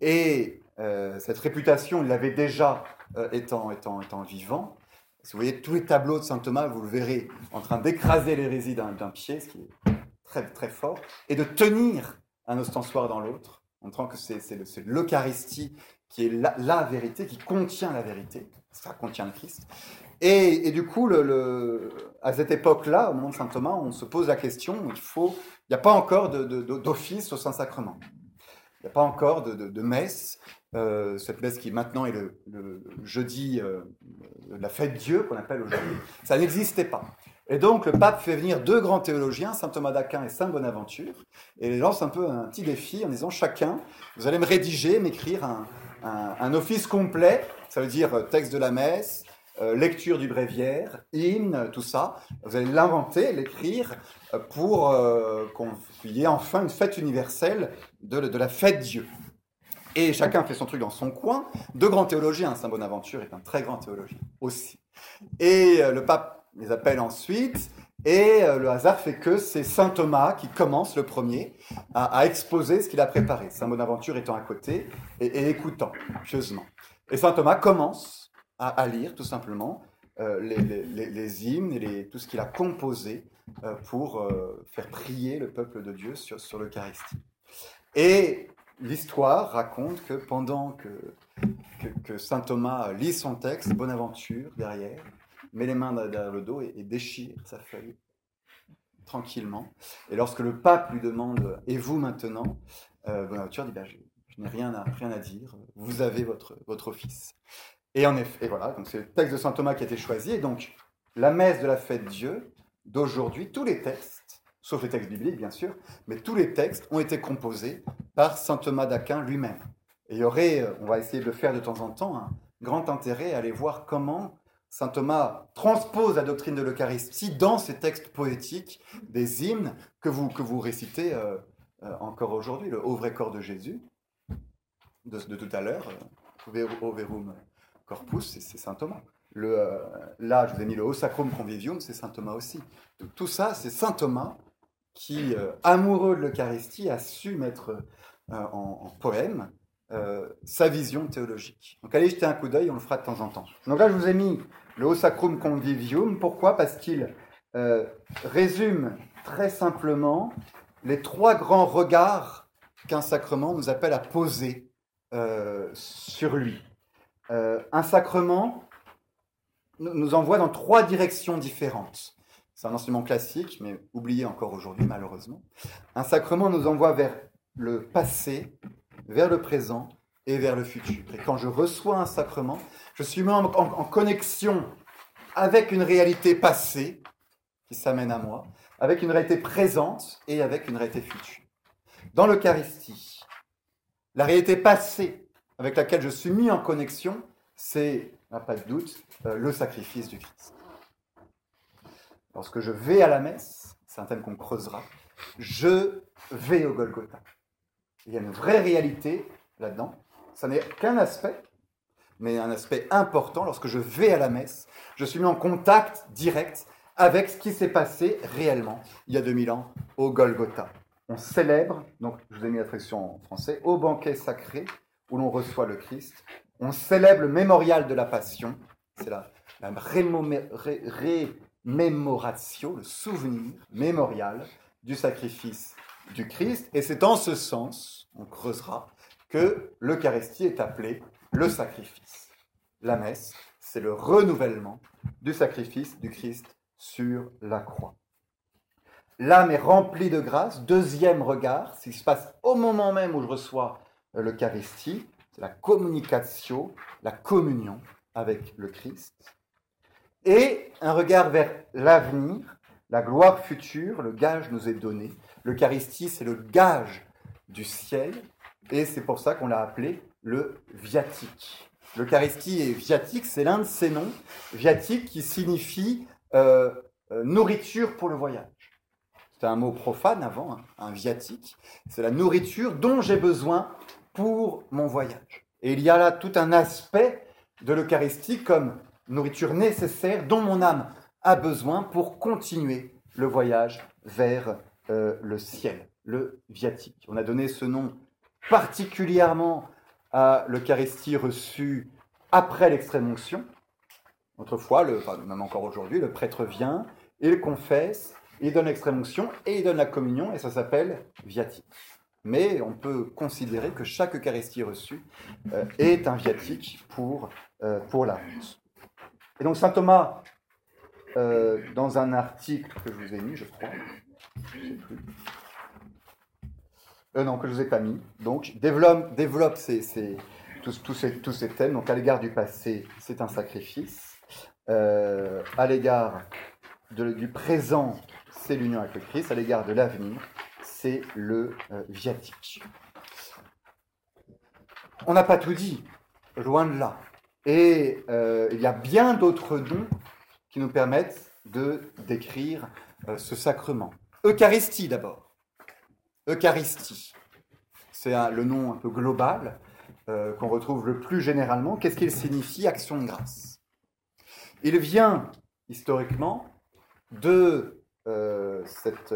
Et euh, cette réputation, il l'avait déjà euh, étant, étant, étant vivant. Si vous voyez tous les tableaux de saint Thomas, vous le verrez en train d'écraser l'hérésie d'un pied, ce qui est très, très fort, et de tenir un ostensoir dans l'autre, montrant que c'est l'Eucharistie qui est la, vérité, qui contient la vérité, ça contient le Christ. Et, du coup, le, à cette époque-là, au moment de saint Thomas, on se pose la question, il faut, il n'y a pas encore d'office au Saint-Sacrement. Il n'y a pas encore de, messe, euh, cette messe qui maintenant est le, jeudi euh, la fête Dieu, qu'on appelle aujourd'hui. Ça n'existait pas. Et donc le pape fait venir deux grands théologiens, saint Thomas d'Aquin et saint Bonaventure, et les lance un peu un petit défi en disant chacun, vous allez me rédiger, m'écrire un, office complet, ça veut dire euh, texte de la messe, lecture du bréviaire, hymne, tout ça. Vous allez l'inventer, l'écrire pour qu'on y ait enfin une fête universelle de, la fête Dieu. Et chacun fait son truc dans son coin. Deux grands théologiens, Saint Bonaventure est un très grand théologien aussi. Et euh, le pape les appelle ensuite, et euh, le hasard fait que c'est Saint Thomas qui commence le premier à, exposer ce qu'il a préparé. Saint Bonaventure étant à côté et, écoutant pieusement. Et Saint Thomas commence à, lire tout simplement euh, les, hymnes et tout ce qu'il a composé pour faire prier le peuple de Dieu sur, sur l'Eucharistie. Et l'histoire raconte que pendant que, que, saint Thomas lit son texte, Bonaventure, derrière, met les mains derrière le dos et, déchire sa feuille tranquillement. Et lorsque le pape lui demande Et vous maintenant euh, Bonaventure dit bah, Je, n'ai rien à, rien à dire, vous avez votre, votre office. Et en effet, et voilà, c'est le texte de saint Thomas qui a été choisi. Et donc, la messe de la fête Dieu d'aujourd'hui, tous les textes sauf les textes bibliques bien sûr, mais tous les textes ont été composés par saint Thomas d'Aquin lui-même. Et il y aurait, euh, on va essayer de le faire de temps en temps, un grand intérêt à aller voir comment saint Thomas transpose la doctrine de l'Eucharistie dans ces textes poétiques, des hymnes que vous, que vous récitez euh, euh, encore aujourd'hui, le Au vrai corps de Jésus, de, tout à l'heure, verum corpus, c'est saint Thomas. Là, je vous ai mis le Au sacrum convivium, c'est saint Thomas aussi. Tout ça, c'est saint Thomas qui, euh, amoureux de l'Eucharistie, a su mettre euh, en, poème euh, sa vision théologique. Donc allez jeter un coup d'œil, on le fera de temps en temps. Donc là, je vous ai mis le Haut Sacrum Convivium. Pourquoi? Parce qu'il euh, résume très simplement les trois grands regards qu'un sacrement nous appelle à poser euh, sur lui. un sacrement nous envoie dans trois directions différentes. C'est un enseignement classique, mais oublié encore aujourd'hui, malheureusement. Un sacrement nous envoie vers le passé, vers le présent et vers le futur. Et quand je reçois un sacrement, je suis mis en, connexion avec une réalité passée qui s'amène à moi, avec une réalité présente et avec une réalité future. Dans l'Eucharistie, la réalité passée avec laquelle je suis mis en connexion, c'est, pas de doute, euh, le sacrifice du Christ. Lorsque je vais à la messe, c'est un thème qu'on creusera, je vais au Golgotha. Il y a une vraie réalité là-dedans. Ça n'est qu'un aspect, mais un aspect important. Lorsque je vais à la messe, je suis mis en contact direct avec ce qui s'est passé réellement il y a 2000 ans au Golgotha. On célèbre, donc je vous ai mis la traduction en français, au banquet sacré où l'on reçoit le Christ. On célèbre le mémorial de la Passion, c'est la, la rémémoratio, le souvenir mémorial du sacrifice du Christ. Et c'est en ce sens, on creusera, que l'Eucharistie est appelée le sacrifice. La messe, c'est le renouvellement du sacrifice du Christ sur la croix. L'âme est remplie de grâce. Deuxième regard, ce qui se passe au moment même où je reçois l'Eucharistie, c'est la communication, la communion avec le Christ. Et un regard vers l'avenir, la gloire future, le gage nous est donné. L'Eucharistie, c'est le gage du ciel, et c'est pour ça qu'on l'a appelé le viatique. L'Eucharistie est viatique, c'est l'un de ses noms, viatique qui signifie euh, euh, nourriture pour le voyage. C'est un mot profane avant, hein, un viatique. C'est la nourriture dont j'ai besoin pour mon voyage. Et il y a là tout un aspect de l'Eucharistie comme nourriture nécessaire dont mon âme a besoin pour continuer le voyage vers euh, le ciel, le viatique. On a donné ce nom particulièrement à l'Eucharistie reçue après l'extrême onction. Autrefois, même encore aujourd'hui, le prêtre vient, il confesse, il donne l'extrême onction et il donne la communion et ça s'appelle viatique. Mais on peut considérer que chaque Eucharistie reçue euh, est un viatique pour, euh, pour la honte. Et donc saint Thomas euh, dans un article que je vous ai mis, je crois. Je sais plus. Euh, non, que je vous ai pas mis. Donc, développe, développe ces, tous, tous, ces, tous, ces, thèmes. Donc, à l'égard du passé, c'est un sacrifice. Euh, à l'égard du présent, c'est l'union avec le Christ. À l'égard de l'avenir, c'est le viatique. On n'a pas tout dit, loin de là. Et il y a bien d'autres dons qui nous permettent de décrire euh, ce sacrement. Eucharistie d'abord. Eucharistie. C'est le nom un peu global euh, qu'on retrouve le plus généralement. Qu'est-ce qu'il signifie Action de grâce? Il vient historiquement de euh, cette,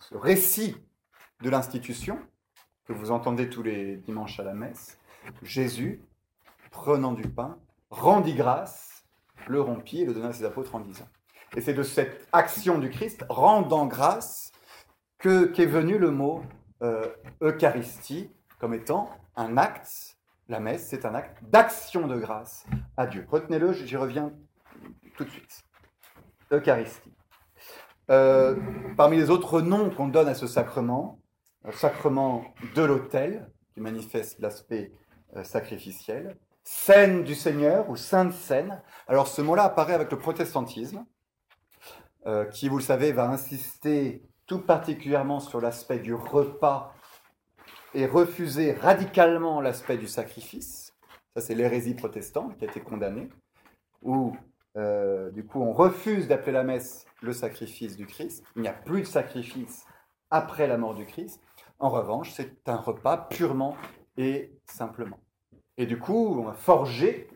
ce récit de l'institution que vous entendez tous les dimanches à la messe. Jésus, prenant du pain, rendit grâce le rompit et le donna à ses apôtres en disant. Et c'est de cette action du Christ, rendant grâce, que, qu'est venu le mot euh, Eucharistie comme étant un acte, la messe, c'est un acte d'action de grâce à Dieu. Retenez-le, j'y reviens tout de suite. Eucharistie. Euh, parmi les autres noms qu'on donne à ce sacrement, euh, sacrement de l'autel, qui manifeste l'aspect sacrificiel, scène du Seigneur ou sainte scène. Alors ce mot-là apparaît avec le protestantisme, qui, vous le savez, va insister particulièrement sur l'aspect du repas et refuser radicalement l'aspect du sacrifice. Ça, c'est l'hérésie protestante qui a été condamnée, où euh, du coup on refuse d'appeler la messe le sacrifice du Christ. Il n'y a plus de sacrifice après la mort du Christ. En revanche, c'est un repas purement et simplement. Et du coup, on a forgé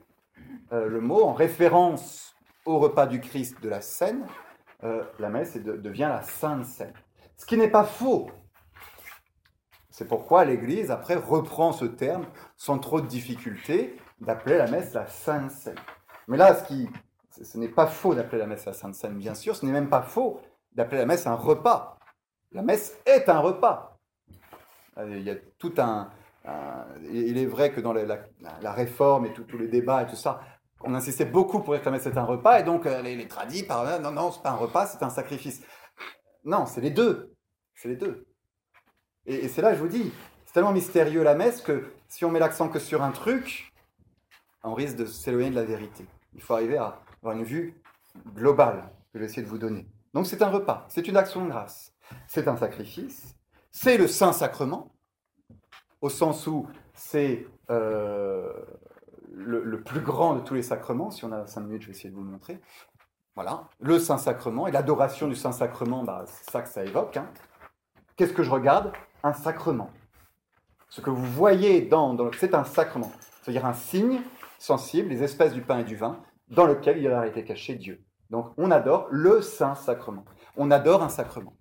euh, le mot en référence au repas du Christ de la Seine. Euh, la messe devient la Sainte Seine. Ce qui n'est pas faux. C'est pourquoi l'Église, après, reprend ce terme sans trop de difficulté, d'appeler la messe la Sainte Seine. Mais là, ce, qui, ce n'est pas faux d'appeler la messe la Sainte Seine, bien sûr, ce n'est même pas faux d'appeler la messe un repas. La messe est un repas. Un... il est vrai que dans la, réforme et tous les débats et tout ça, on insistait beaucoup pour dire que la messe est un repas, et donc euh, les, les tradis par non, non, c'est pas un repas, c'est un sacrifice. Non, c'est les deux. C'est les deux. Et, c'est là, je vous dis, c'est tellement mystérieux la messe que si on met l'accent que sur un truc, on risque de s'éloigner de la vérité. Il faut arriver à avoir une vue globale que je vais essayer de vous donner. Donc c'est un repas, c'est une action de grâce, c'est un sacrifice, c'est le Saint-Sacrement, au sens où c'est euh, le, plus grand de tous les sacrements. Si on a cinq minutes, je vais essayer de vous le montrer. Voilà, le Saint-Sacrement et l'adoration du Saint-Sacrement, bah, c'est ça que ça évoque. Hein. Qu'est-ce que je regarde? Un sacrement. Ce que vous voyez dans, c'est un sacrement, c'est-à-dire un signe sensible, les espèces du pain et du vin, dans lequel il a été caché Dieu. Donc on adore le Saint-Sacrement. On adore un sacrement.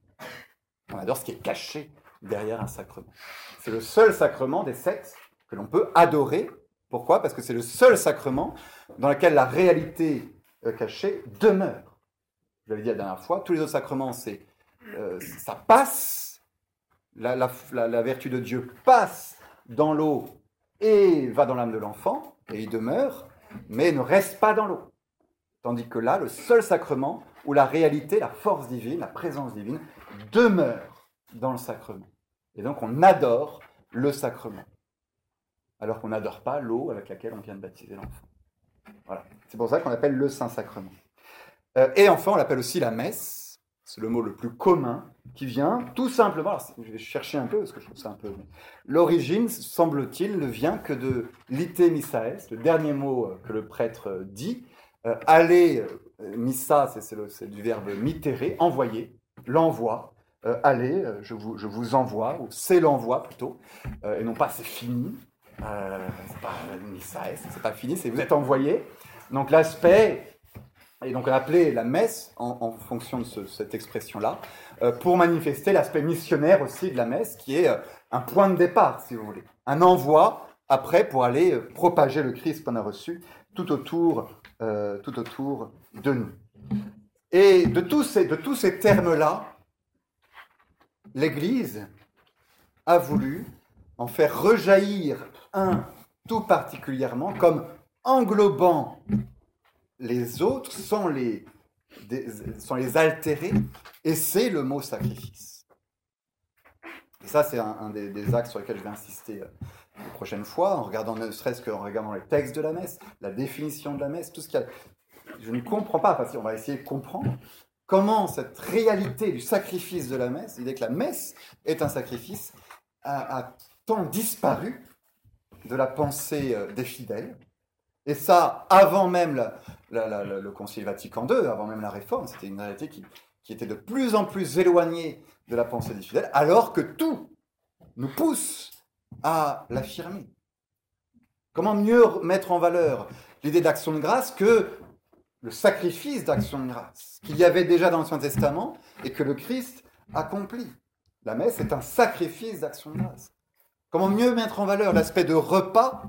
On adore ce qui est caché derrière un sacrement. C'est le seul sacrement des sept que l'on peut adorer. Pourquoi? Parce que c'est le seul sacrement dans lequel la réalité euh, cachée demeure. Je l'avais dit la dernière fois, tous les autres sacrements, c'est euh, ça passe, la, la, vertu de Dieu passe dans l'eau et va dans l'âme de l'enfant, et il demeure, mais ne reste pas dans l'eau. Tandis que là, le seul sacrement où la réalité, la force divine, la présence divine demeure dans le sacrement. Et donc on adore le sacrement, alors qu'on n'adore pas l'eau avec laquelle on vient de baptiser l'enfant. Voilà. C'est pour ça qu'on appelle le Saint-Sacrement. Euh, et enfin, on l'appelle aussi la messe. C'est le mot le plus commun qui vient tout simplement. Je vais chercher un peu parce que je trouve ça un peu. L'origine, semble-t-il, ne vient que de l'ite missaes, le dernier mot euh, que le prêtre euh, dit. aller, missa, c'est du verbe mittere, envoyer, l'envoi. aller, je vous, je vous envoie, ou c'est l'envoi plutôt, et non pas c'est fini. Euh, c'est pas c'est pas fini, c'est vous êtes envoyé. Donc l'aspect, et donc on appelé la messe en, fonction de cette expression-là, euh, pour manifester l'aspect missionnaire aussi de la messe, qui est euh, un point de départ, si vous voulez. Un envoi après pour aller propager le Christ qu'on a reçu tout autour, tout autour de nous. Et de tous ces, de tous ces termes-là, l'Église a voulu en faire rejaillir un tout particulièrement comme englobant les autres sans les, sans les altérer, et c'est le mot sacrifice. Et ça, c'est un, des, axes sur lesquels je vais insister euh, la prochaine fois, en regardant ne serait-ce qu'en regardant les textes de la messe, la définition de la messe, tout ce qu'il y a. Je ne comprends pas, parce qu'on va essayer de comprendre comment cette réalité du sacrifice de la messe, l'idée que la messe est un sacrifice, a tant disparu de la pensée euh, des fidèles. Et ça, avant même le Concile Vatican II, avant même la Réforme, c'était une réalité qui, qui, était de plus en plus éloignée de la pensée des fidèles, alors que tout nous pousse à l'affirmer. Comment mieux mettre en valeur l'idée d'action de grâce que le sacrifice d'action de grâce qu'il y avait déjà dans l'Ancien Testament et que le Christ accomplit? La messe est un sacrifice d'action de grâce. Comment mieux mettre en valeur l'aspect de repas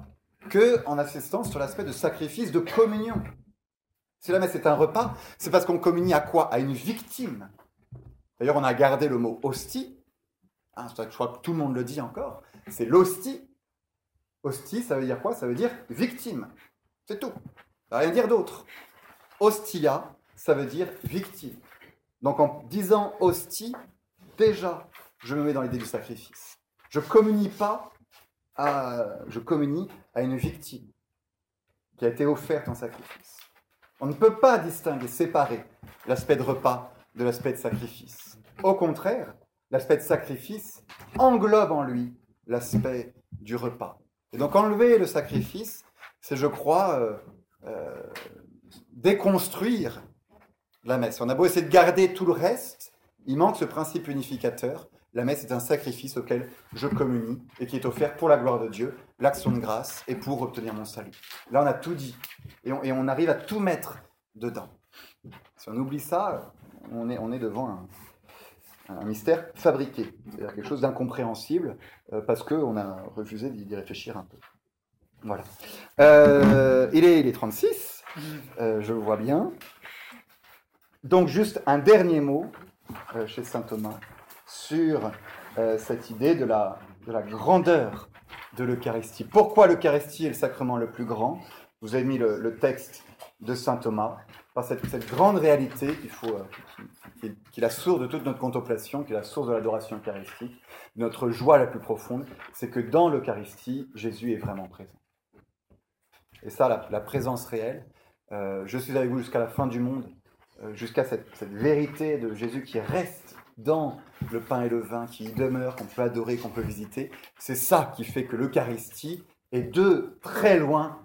que en insistant sur l'aspect de sacrifice, de communion? Si la messe est un repas, c'est parce qu'on communie à quoi? À une victime. D'ailleurs, on a gardé le mot hostie. Hein, je crois que tout le monde le dit encore. C'est l'hostie. Hostie, ça veut dire quoi? Ça veut dire victime. C'est tout. Ça veut rien dire d'autre. Hostia, ça veut dire victime. Donc en disant hostie, déjà, je me mets dans l'idée du sacrifice. Je communie pas à, je à une victime qui a été offerte en sacrifice. On ne peut pas distinguer, séparer l'aspect de repas de l'aspect de sacrifice. Au contraire, l'aspect de sacrifice englobe en lui l'aspect du repas. Et donc enlever le sacrifice, c'est, je crois, euh, euh, déconstruire la messe. On a beau essayer de garder tout le reste, il manque ce principe unificateur la messe est un sacrifice auquel je communie et qui est offert pour la gloire de Dieu, l'action de grâce et pour obtenir mon salut. Là, on a tout dit et on, arrive à tout mettre dedans. Si on oublie ça, on est, devant un mystère fabriqué, c'est-à-dire quelque chose d'incompréhensible, euh, parce qu'on a refusé d'y réfléchir un peu. Voilà. Euh, il, est, il est 36, euh, je le vois bien. Donc juste un dernier mot chez Saint Thomas sur cette idée de la, de la grandeur de l'Eucharistie. Pourquoi l'Eucharistie est le sacrement le plus grand? Vous avez mis le, texte de Saint Thomas par cette, grande réalité qu'il faut, euh, qui, est la source de toute notre contemplation, qui est la source de l'adoration eucharistique, notre joie la plus profonde, c'est que dans l'Eucharistie, Jésus est vraiment présent. Et ça, la, présence réelle, euh, je suis avec vous jusqu'à la fin du monde, euh, jusqu'à cette, cette, vérité de Jésus qui reste dans le pain et le vin, qui y demeure, qu'on peut adorer, qu'on peut visiter, c'est ça qui fait que l'Eucharistie est de très loin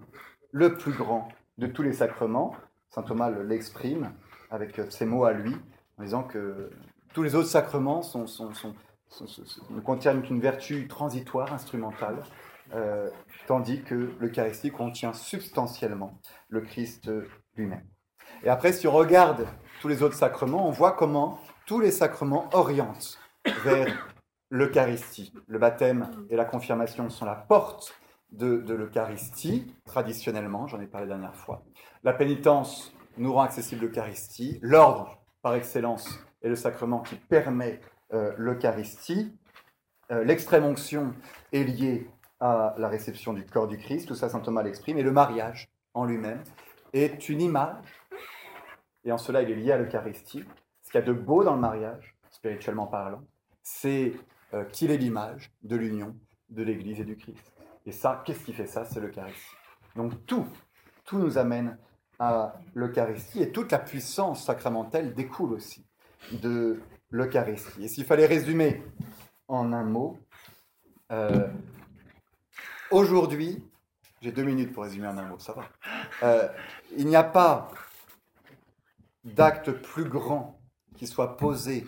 le plus grand de tous les sacrements, Saint Thomas l'exprime avec ces mots à lui, en disant que tous les autres sacrements ne contiennent qu'une vertu transitoire, instrumentale, euh, tandis que l'Eucharistie contient substantiellement le Christ lui-même. Et après, si on regarde tous les autres sacrements, on voit comment tous les sacrements orientent vers l'Eucharistie. Le baptême et la confirmation sont la porte de, l'Eucharistie, traditionnellement, j'en ai parlé la dernière fois. La pénitence nous rend accessible l'Eucharistie. L'ordre, par excellence, est le sacrement qui permet euh, l'Eucharistie. Euh, l'extrême onction est liée à la réception du corps du Christ, tout ça saint Thomas l'exprime, et le mariage en lui-même est une image, et en cela il est lié à l'Eucharistie. Qu'il y a de beau dans le mariage, spirituellement parlant, c'est euh, qu'il est l'image de l'union de l'Église et du Christ. Et ça, qu'est-ce qui fait ça? C'est l'Eucharistie. Donc tout, tout nous amène à l'Eucharistie et toute la puissance sacramentelle découle aussi de l'Eucharistie. Et s'il fallait résumer en un mot, euh, aujourd'hui, j'ai deux minutes pour résumer en un mot, ça va. Euh, il n'y a pas d'acte plus grand qui soit posé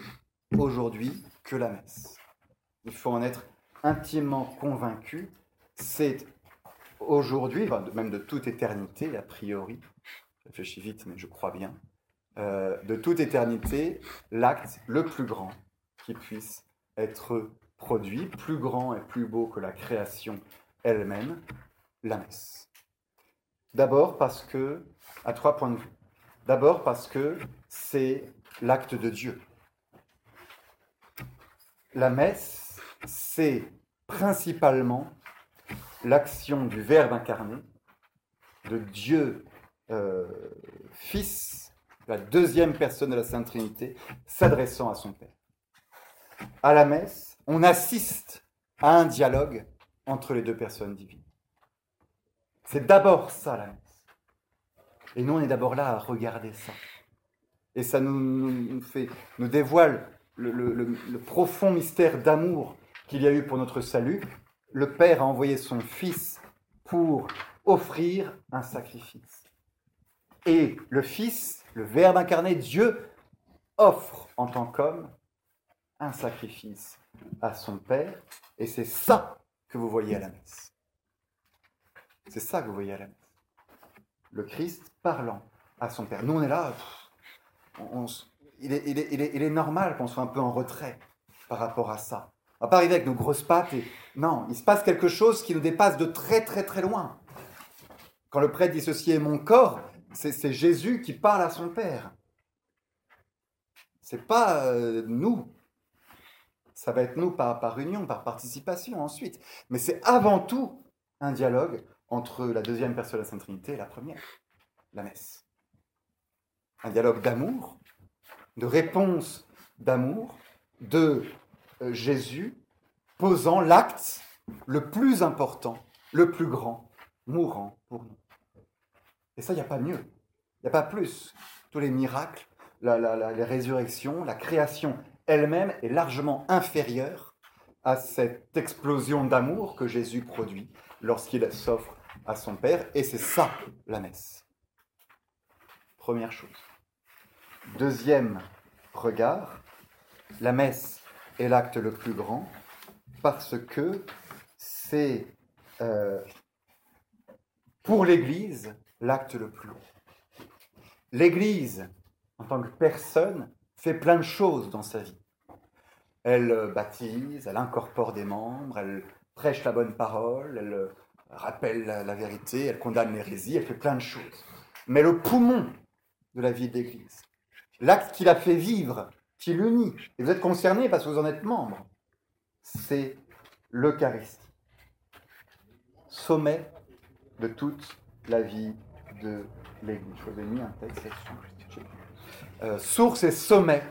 aujourd'hui que la messe. Il faut en être intimement convaincu. C'est aujourd'hui, même de toute éternité, a priori, je réfléchis vite, mais je crois bien, euh, de toute éternité, l'acte le plus grand qui puisse être produit, plus grand et plus beau que la création elle-même, la messe. D'abord parce que, à trois points de vue, d'abord parce que c'est l'acte de Dieu. La messe, c'est principalement l'action du Verbe incarné, de Dieu euh, Fils, la deuxième personne de la Sainte Trinité, s'adressant à son Père. À la messe, on assiste à un dialogue entre les deux personnes divines. C'est d'abord ça la messe. Et nous, on est d'abord là à regarder ça. Et ça nous, fait, nous dévoile le profond mystère d'amour qu'il y a eu pour notre salut, le Père a envoyé son Fils pour offrir un sacrifice. Et le Fils, le Verbe incarné, Dieu, offre en tant qu'homme un sacrifice à son Père. Et c'est ça que vous voyez à la messe. C'est ça que vous voyez à la messe. Le Christ parlant à son Père. Nous, on est là. Il, est, il est normal qu'on soit un peu en retrait par rapport à ça. On va pas arriver avec nos grosses pattes. Non, il se passe quelque chose qui nous dépasse de très très très loin. Quand le prêtre dit ceci est mon corps, c'est Jésus qui parle à son Père. C'est pas euh, nous. Ça va être nous par, par union, par participation ensuite. Mais c'est avant tout un dialogue entre la deuxième personne de la Sainte Trinité et la première, la messe. Un dialogue d'amour, de réponse d'amour, de euh, Jésus posant l'acte le plus important, le plus grand, mourant pour nous. Et ça, il n'y a pas mieux, il n'y a pas plus. Tous les miracles, les résurrections, la création elle-même est largement inférieure à cette explosion d'amour que Jésus produit lorsqu'il s'offre à son Père. Et c'est ça, la messe. Première chose. Deuxième regard, la messe est l'acte le plus grand parce que c'est euh, pour l'Église l'acte le plus long. L'Église, en tant que personne, fait plein de choses dans sa vie. Elle euh, baptise, elle incorpore des membres, elle prêche la bonne parole, elle euh, rappelle la, vérité, elle condamne l'hérésie, elle fait plein de choses. Mais le poumon de la vie de l'Église, l'acte qui la fait vivre, qui l'unit, et vous êtes concerné parce que vous en êtes membre, c'est l'Eucharistie. Sommet de toute la vie de l'Église. Je vous ai mis un texte euh, source et sommet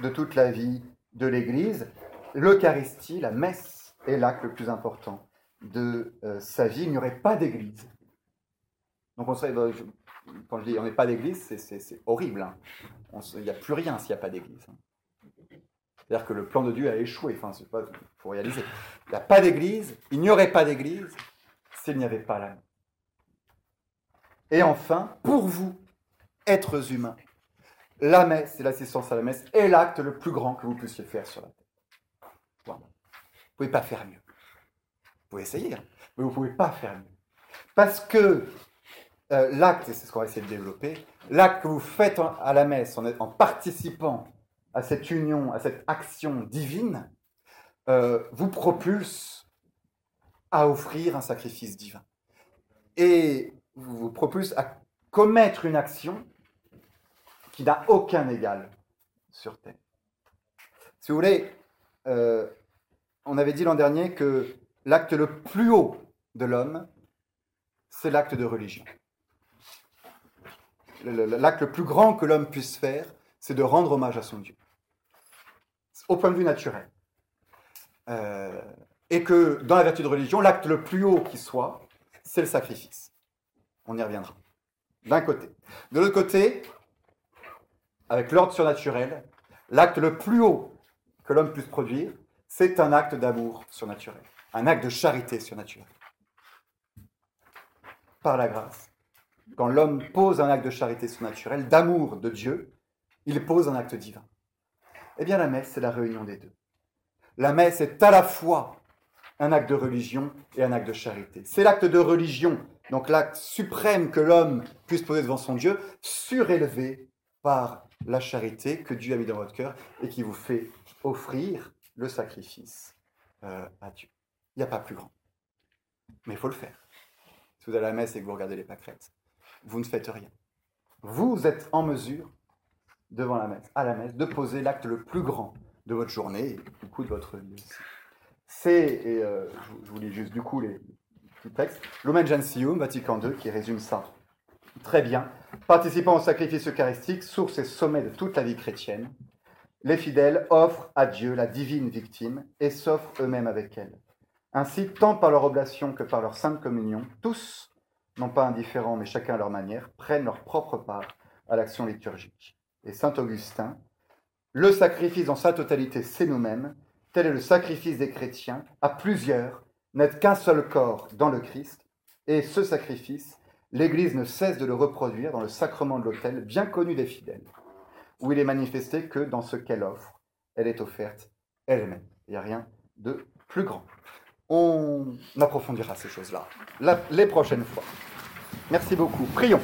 de toute la vie de l'Église. L'Eucharistie, la messe, est l'acte le plus important de euh, sa vie. Il n'y aurait pas d'Église. Donc on serait, quand je dis on n'est pas d'Église, c'est horrible. Hein. Il n'y a plus rien s'il n'y a pas d'Église. Hein. C'est-à-dire que le plan de Dieu a échoué. Enfin, c'est faut. Il n'y a pas d'Église. Il n'y aurait pas d'Église s'il n'y avait pas la Et enfin, pour vous, êtres humains, la messe et l'assistance à la messe est l'acte le plus grand que vous puissiez faire sur la terre. Vous ne pouvez pas faire mieux. Vous pouvez essayer, hein, mais vous ne pouvez pas faire mieux. Parce que euh, l'acte, et c'est ce qu'on va essayer de développer, l'acte que vous faites à la messe en, en, participant à cette union, à cette action divine, euh, vous propulse à offrir un sacrifice divin. Et vous propulse à commettre une action qui n'a aucun égal sur Terre. Si vous voulez, euh, on avait dit l'an dernier que l'acte le plus haut de l'homme, c'est l'acte de religion. L'acte le plus grand que l'homme puisse faire, c'est de rendre hommage à son Dieu. Au point de vue naturel. Euh, et que dans la vertu de religion, l'acte le plus haut qui soit, c'est le sacrifice. On y reviendra. D'un côté. De l'autre côté, avec l'ordre surnaturel, l'acte le plus haut que l'homme puisse produire, c'est un acte d'amour surnaturel, un acte de charité surnaturelle. Par la grâce. Quand l'homme pose un acte de charité surnaturelle, d'amour de Dieu, il pose un acte divin. Eh bien, la messe, c'est la réunion des deux. La messe est à la fois un acte de religion et un acte de charité. C'est l'acte de religion, donc l'acte suprême que l'homme puisse poser devant son Dieu, surélevé par la charité que Dieu a mis dans votre cœur et qui vous fait offrir le sacrifice euh, à Dieu. Il n'y a pas plus grand. Mais il faut le faire. Si vous allez à la messe et que vous regardez les pâquerettes, vous ne faites rien. Vous êtes en mesure, devant la messe, à la messe, de poser l'acte le plus grand de votre journée et du coup de votre vie C'est, et euh, je vous lis juste du coup les, petits textes, Lumen Gentium, Vatican II, qui résume ça très bien. Participant au sacrifice eucharistique, source et sommet de toute la vie chrétienne, les fidèles offrent à Dieu la divine victime et s'offrent eux-mêmes avec elle. Ainsi, tant par leur oblation que par leur sainte communion, tous, non pas indifférents mais chacun à leur manière, prennent leur propre part à l'action liturgique. Et saint Augustin, le sacrifice dans sa totalité, c'est nous-mêmes. Tel est le sacrifice des chrétiens, à plusieurs, n'être qu'un seul corps dans le Christ. Et ce sacrifice, l'Église ne cesse de le reproduire dans le sacrement de l'autel, bien connu des fidèles, où il est manifesté que dans ce qu'elle offre, elle est offerte elle-même. Il n'y a rien de plus grand. On approfondira ces choses-là les prochaines fois. Merci beaucoup. Prions.